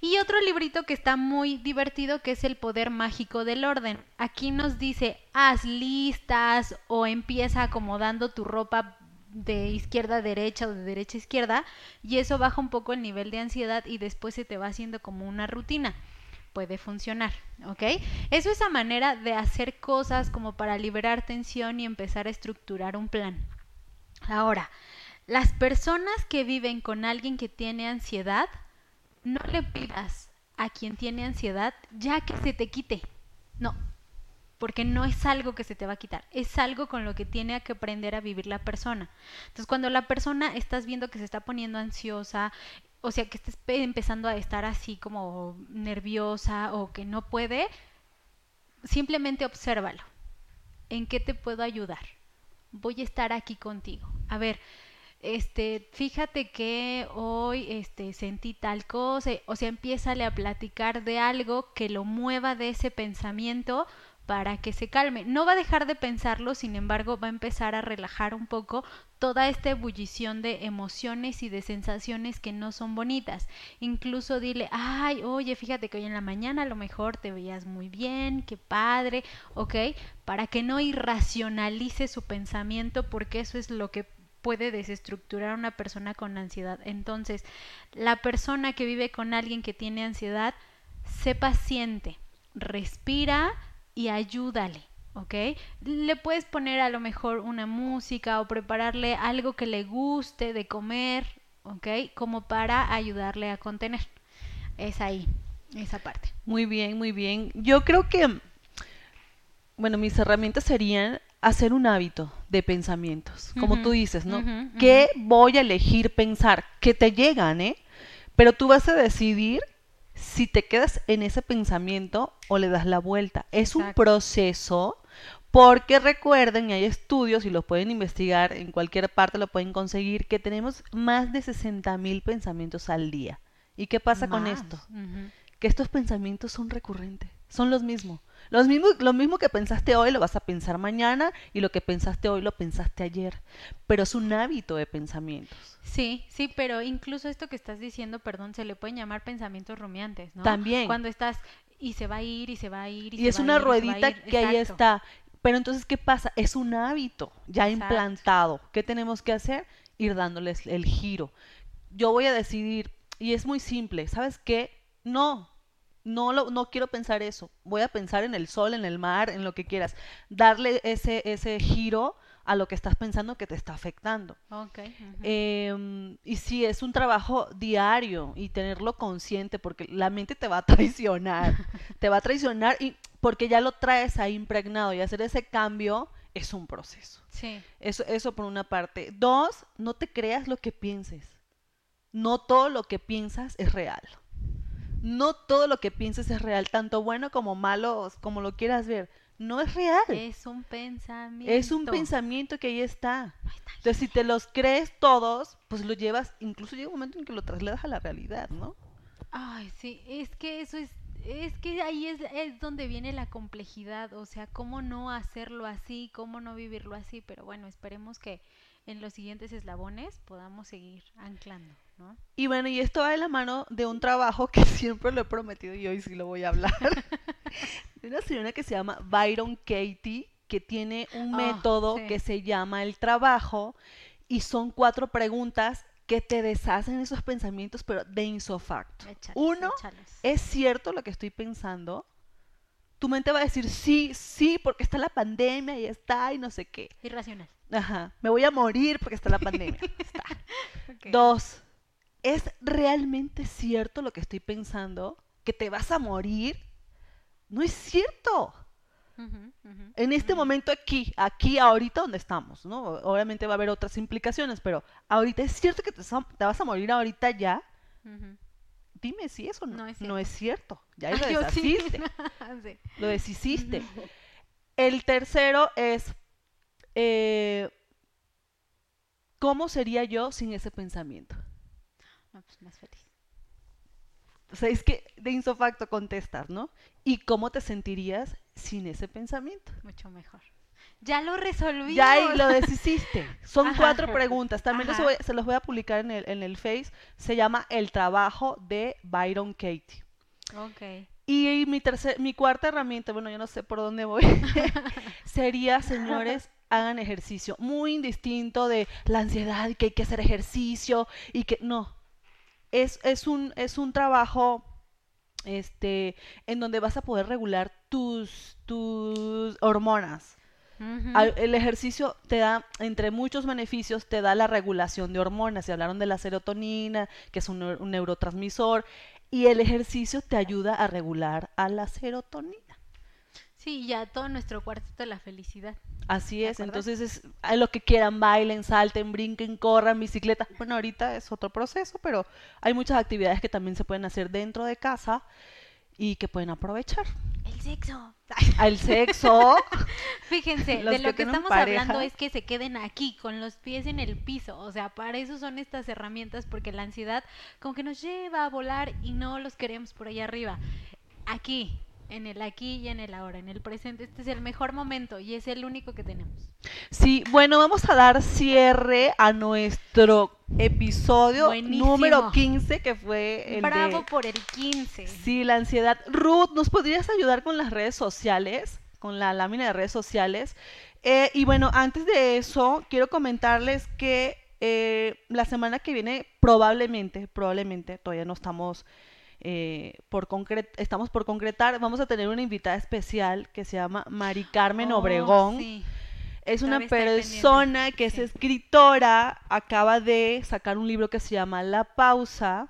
Y otro librito que está muy divertido que es El poder mágico del orden. Aquí nos dice, haz listas o empieza acomodando tu ropa de izquierda a derecha o de derecha a izquierda y eso baja un poco el nivel de ansiedad y después se te va haciendo como una rutina puede funcionar, ¿ok? Eso es a manera de hacer cosas como para liberar tensión y empezar a estructurar un plan. Ahora, las personas que viven con alguien que tiene ansiedad, no le pidas a quien tiene ansiedad ya que se te quite. No, porque no es algo que se te va a quitar, es algo con lo que tiene que aprender a vivir la persona. Entonces, cuando la persona estás viendo que se está poniendo ansiosa, o sea, que estés pe- empezando a estar así como nerviosa o que no puede, simplemente obsérvalo. ¿En qué te puedo ayudar? Voy a estar aquí contigo. A ver, este, fíjate que hoy este, sentí tal cosa, o sea, empiézale a platicar de algo que lo mueva de ese pensamiento para que se calme. No va a dejar de pensarlo, sin embargo, va a empezar a relajar un poco toda esta ebullición de emociones y de sensaciones que no son bonitas. Incluso dile, ay, oye, fíjate que hoy en la mañana a lo mejor te veías muy bien, qué padre, ¿ok? Para que no irracionalice su pensamiento, porque eso es lo que puede desestructurar a una persona con ansiedad. Entonces, la persona que vive con alguien que tiene ansiedad, sé paciente, respira y ayúdale, ¿ok? Le puedes poner a lo mejor una música o prepararle algo que le guste de comer, ¿ok? Como para ayudarle a contener. Es ahí, esa parte. Muy bien, muy bien. Yo creo que, bueno, mis herramientas serían hacer un hábito de pensamientos, como tú dices, ¿no? ¿Qué voy a elegir pensar? Que te llegan, ¿eh? Pero tú vas a decidir si te quedas en ese pensamiento o le das la vuelta. Es un proceso porque recuerden, y hay estudios y los pueden investigar en cualquier parte, lo pueden conseguir, que tenemos más de 60 mil pensamientos al día. ¿Y qué pasa con esto? que estos pensamientos son recurrentes, son los mismos. Los mismos, lo mismo que pensaste hoy lo vas a pensar mañana y lo que pensaste hoy lo pensaste ayer, pero es un hábito de pensamientos. Sí, sí, pero incluso esto que estás diciendo, perdón, se le pueden llamar pensamientos rumiantes, ¿no? También. Cuando estás y se va a ir y se va a ir y, Y se es va a una ir, ruedita ir. que ahí está. Pero entonces, ¿qué pasa? Es un hábito ya Exacto. implantado. ¿Qué tenemos que hacer? Ir dándoles el giro. Yo voy a decidir, y es muy simple, ¿sabes qué? No, no, lo, no quiero pensar eso. Voy a pensar en el sol, en el mar, en lo que quieras. Darle ese, ese giro a lo que estás pensando que te está afectando. Ok, ujú. Em, y sí, es un trabajo diario y tenerlo consciente porque la mente te va a traicionar, te va a traicionar y porque ya lo traes ahí impregnado y hacer ese cambio es un proceso. Sí, Eso, eso por una parte. Dos, no te creas lo que pienses. no todo lo que piensas es real. No todo lo que pienses es real, tanto bueno como malo, como lo quieras ver. No es real. Es un pensamiento. Es un pensamiento que ahí está. Entonces, si te los crees todos, pues lo llevas, incluso llega un momento en que lo trasladas a la realidad, ¿no? Ay, sí, es que eso es, es que ahí es, es donde viene la complejidad, o sea, cómo no hacerlo así, cómo no vivirlo así, pero bueno, esperemos que en los siguientes eslabones podamos seguir anclando, ¿no? Y bueno, y esto va de la mano de un trabajo que siempre lo he prometido y hoy sí lo voy a hablar. de una señora que se llama Byron Katie, que tiene un Ah, método sí. que se llama el trabajo y son cuatro preguntas que te deshacen esos pensamientos, pero de insofacto. Uno. ¿es cierto lo que estoy pensando? Tu mente va a decir sí, sí, porque está la pandemia y está y no sé qué. Irracional. Ajá, me voy a morir porque está la pandemia. Está. Dos, ¿es realmente cierto lo que estoy pensando? ¿Que te vas a morir? No es cierto. En este momento aquí, aquí, ahorita donde estamos, ¿no? Obviamente va a haber otras implicaciones, pero ahorita es cierto que te, vas a morir ahorita ya. Dime si eso no, No es no es cierto. Ya lo sí. deshaciste, Sí. lo deshiciste. El tercero es, eh, ¿cómo sería yo sin ese pensamiento? No, pues más feliz. O sea, es que de insofacto contestas, ¿no? ¿Y cómo te sentirías sin ese pensamiento? Mucho mejor. Ya lo resolví. Ya lo deshiciste. Son Ajá. cuatro preguntas. También los voy- se los voy a publicar en el, en el Face. Se llama El trabajo de Byron Katie. Ok. Y mi, tercer, mi cuarta herramienta, bueno, yo no sé por dónde voy, sería, señores, hagan ejercicio. Muy indistinto de la ansiedad y que hay que hacer ejercicio y que no. Es, es, un, es un trabajo este, en donde vas a poder regular tus, tus hormonas. El ejercicio te da, entre muchos beneficios, te da la regulación de hormonas. Se hablaron de la serotonina, que es un, un neurotransmisor, y el ejercicio te ayuda a regular a la serotonina. Sí, ya todo nuestro cuartito de la felicidad. Así ¿De es, entonces es a lo que quieran, bailen, salten, brinquen, corran, bicicleta. Bueno, ahorita es otro proceso, pero hay muchas actividades que también se pueden hacer dentro de casa y que pueden aprovechar. El sexo. Al sexo, Fíjense, de lo que estamos pareja. hablando es que se queden aquí, con los pies en el piso. O sea, para eso son estas herramientas, porque la ansiedad como que nos lleva a volar y no los queremos por allá arriba. Aquí, en el aquí y en el ahora, en el presente. Este es el mejor momento y es el único que tenemos. Sí, bueno, vamos a dar cierre a nuestro episodio Buenísimo. número 15, que fue el Bravo de... por el 15. Sí, la ansiedad. Ruth, ¿nos podrías ayudar con las redes sociales? Con la lámina de redes sociales. Eh, y bueno, antes de eso, quiero comentarles que eh, la semana que viene, probablemente, probablemente, todavía no estamos eh, por estamos por concretar, vamos a tener una invitada especial que se llama Mari Carmen Oh, Obregón. sí. Es una Todavía persona que es escritora, acaba de sacar un libro que se llama La Pausa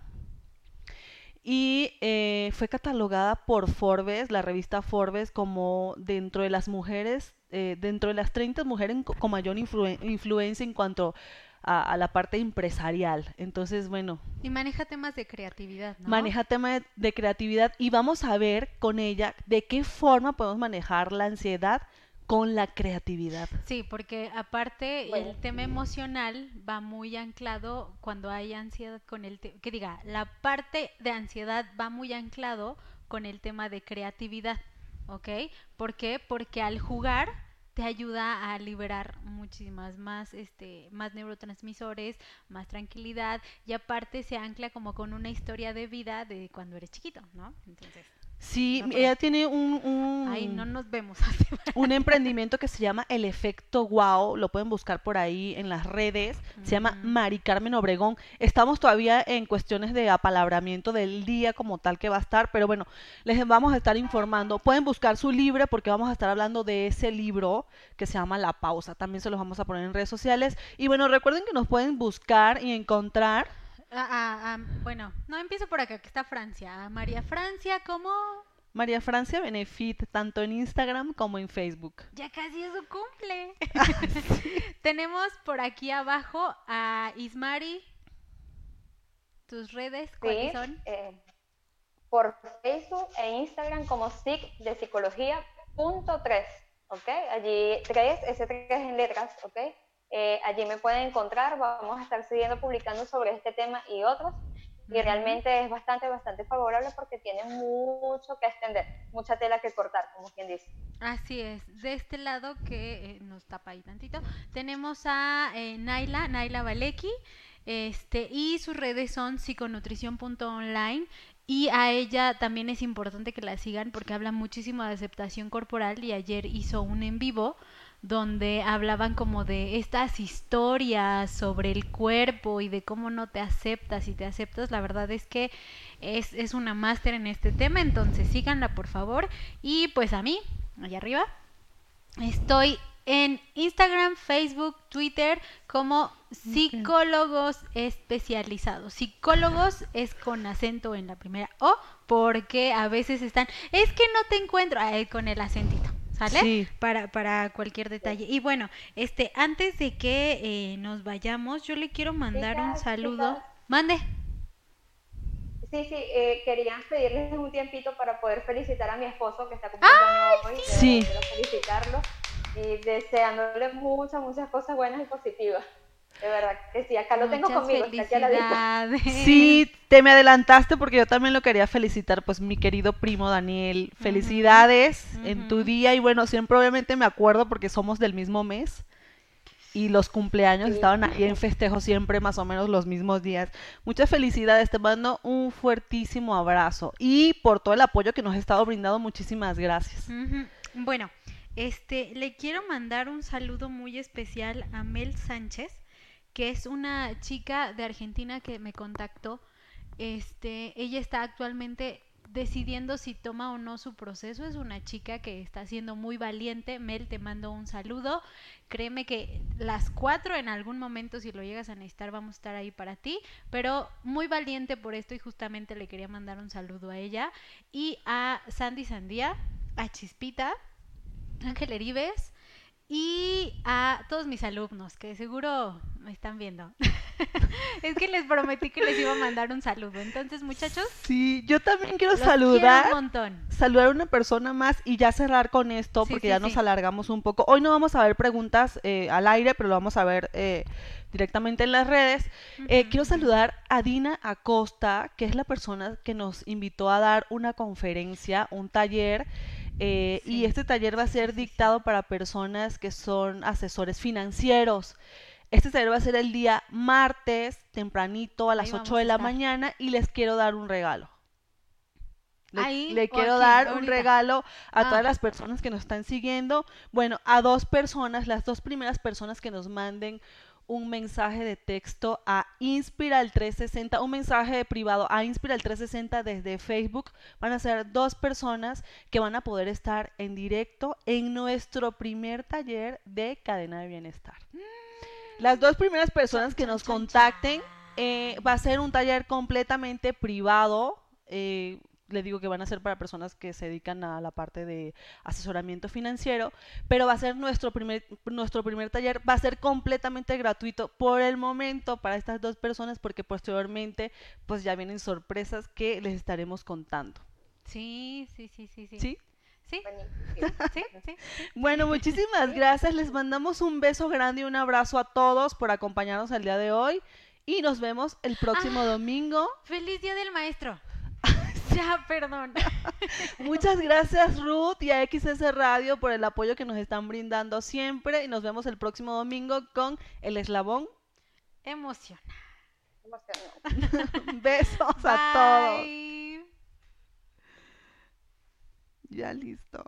y eh, fue catalogada por Forbes, la revista Forbes, como dentro de las mujeres, eh, dentro de las 30 mujeres co- con mayor influen- influencia en cuanto a, a la parte empresarial. Entonces, bueno, Y maneja temas de creatividad, ¿no? maneja tema de, de creatividad y vamos a ver con ella de qué forma podemos manejar la ansiedad con la creatividad. Sí, porque aparte Bueno. el tema emocional va muy anclado cuando hay ansiedad con el que diga, la parte de ansiedad va muy anclado con el tema de creatividad, ¿ok? ¿Por qué? Porque al jugar te ayuda a liberar muchísimas más este más neurotransmisores, más tranquilidad y aparte se ancla como con una historia de vida de cuando eres chiquito, ¿no? Entonces, Sí, No, ella tiene un, un, ahí no nos vemos así. un emprendimiento que se llama El Efecto Wow, lo pueden buscar por ahí en las redes, se llama. Mari Carmen Obregón. Estamos todavía en cuestiones de apalabramiento del día como tal que va a estar, pero bueno, les vamos a estar informando. Pueden buscar su libro porque vamos a estar hablando de ese libro que se llama La Pausa. También se los vamos a poner en redes sociales. Y bueno, recuerden que nos pueden buscar y encontrar. Ah, ah, ah, bueno, no empiezo por acá, que está Francia. Ah, María Francia, ¿cómo? María Francia Benefit, tanto en Instagram como en Facebook. Ya casi es su cumple. Tenemos por aquí abajo a Ismari. ¿Tus redes cuáles Sí, son? eh, por Facebook e Instagram como SIC de psicología punto 3, ¿ok? Allí 3, ese 3 en letras, ¿ok? Eh, allí me pueden encontrar, vamos a estar siguiendo publicando sobre este tema y otros. Y realmente es bastante, bastante favorable porque tiene mucho que extender, mucha tela que cortar, como quien dice. Así es. De este lado que eh, nos tapa ahí tantito, tenemos a eh, Naila, Naila Valecki, este, y sus redes son psiconutrición.online. Y a ella también es importante que la sigan porque habla muchísimo de aceptación corporal y ayer hizo un en vivo donde hablaban como de estas historias sobre el cuerpo y de cómo no te aceptas y te aceptas. La verdad es que es, es una máster en este tema, entonces síganla por favor. Y pues a mí, allá arriba, estoy en Instagram, Facebook, Twitter como psicólogos especializados. Psicólogos es con acento en la primera O porque a veces están, es que no te encuentro, Ay, con el acentito. ¿Sale? Sí. Para, para cualquier detalle. Y bueno, este, antes de que eh, nos vayamos, yo le quiero mandar un saludo. chicas. Mande. Sí, sí, eh, quería pedirles un tiempito para poder felicitar a mi esposo que está cumpliendo hoy. sí! verdad Quiero felicitarlo y deseándole muchas, muchas cosas buenas y positivas. De verdad que sí, acá lo tengo conmigo, está aquí. Sí, te me adelantaste porque yo también lo quería felicitar, pues mi querido primo Daniel. Felicidades en tu día y bueno, siempre obviamente me acuerdo porque somos del mismo mes y los cumpleaños Sí. estaban ahí en festejo siempre más o menos los mismos días. Muchas felicidades, te mando un fuertísimo abrazo y por todo el apoyo que nos has estado brindando, muchísimas gracias. Bueno, este, le quiero mandar un saludo muy especial a Mel Sánchez, que es una chica de Argentina que me contactó. Este, ella está actualmente decidiendo si toma o no su proceso. Es una chica que está siendo muy valiente. Mel, te mando un saludo. Créeme que las cuatro en algún momento, si lo llegas a necesitar, vamos a estar ahí para ti. Pero muy valiente por esto y justamente le quería mandar un saludo a ella. Y a Sandy Sandía, a Chispita, Ángel Heribes y a todos mis alumnos que seguro me están viendo. es que les prometí que les iba a mandar un saludo. Entonces, muchachos, Sí, yo también quiero saludar. un montón. saludar a una persona más y ya cerrar con esto Sí, porque sí, ya nos alargamos un poco. Hoy no vamos a ver preguntas eh, al aire, pero lo vamos a ver eh, directamente en las redes. Eh, quiero saludar a Dina Acosta, que es la persona que nos invitó a dar una conferencia, un taller. Eh, y este taller va a ser dictado para personas que son asesores financieros. Este taller va a ser el día martes, tempranito, a las Ahí vamos 8 de la mañana, y les quiero dar un regalo. Le, Ahí le o quiero aquí, dar un regalo a Ah. todas las personas que nos están siguiendo. Bueno, a dos personas, las dos primeras personas que nos manden un mensaje de texto a Inspiral 360, un mensaje privado a Inspiral 360 desde Facebook. Van a ser dos personas que van a poder estar en directo en nuestro primer taller de cadena de bienestar. Las dos primeras personas que nos contacten eh, va a ser un taller completamente privado. eh, le digo que van a ser para personas que se dedican a la parte de asesoramiento financiero, pero va a ser nuestro primer, nuestro primer taller, va a ser completamente gratuito por el momento para estas dos personas, porque posteriormente pues ya vienen sorpresas que les estaremos contando. Sí, sí, sí, sí, sí. ¿Sí? Sí, sí, sí. Bueno, muchísimas gracias. Les mandamos un beso grande y un abrazo a todos por acompañarnos el día de hoy. Y nos vemos el próximo Ah. domingo. Feliz Día del Maestro. Ya, perdón. Muchas gracias Ruth y a XS Radio por el apoyo que nos están brindando siempre. Y nos vemos el próximo domingo con el eslabón. Emociona. Besos a todos. Ya listo.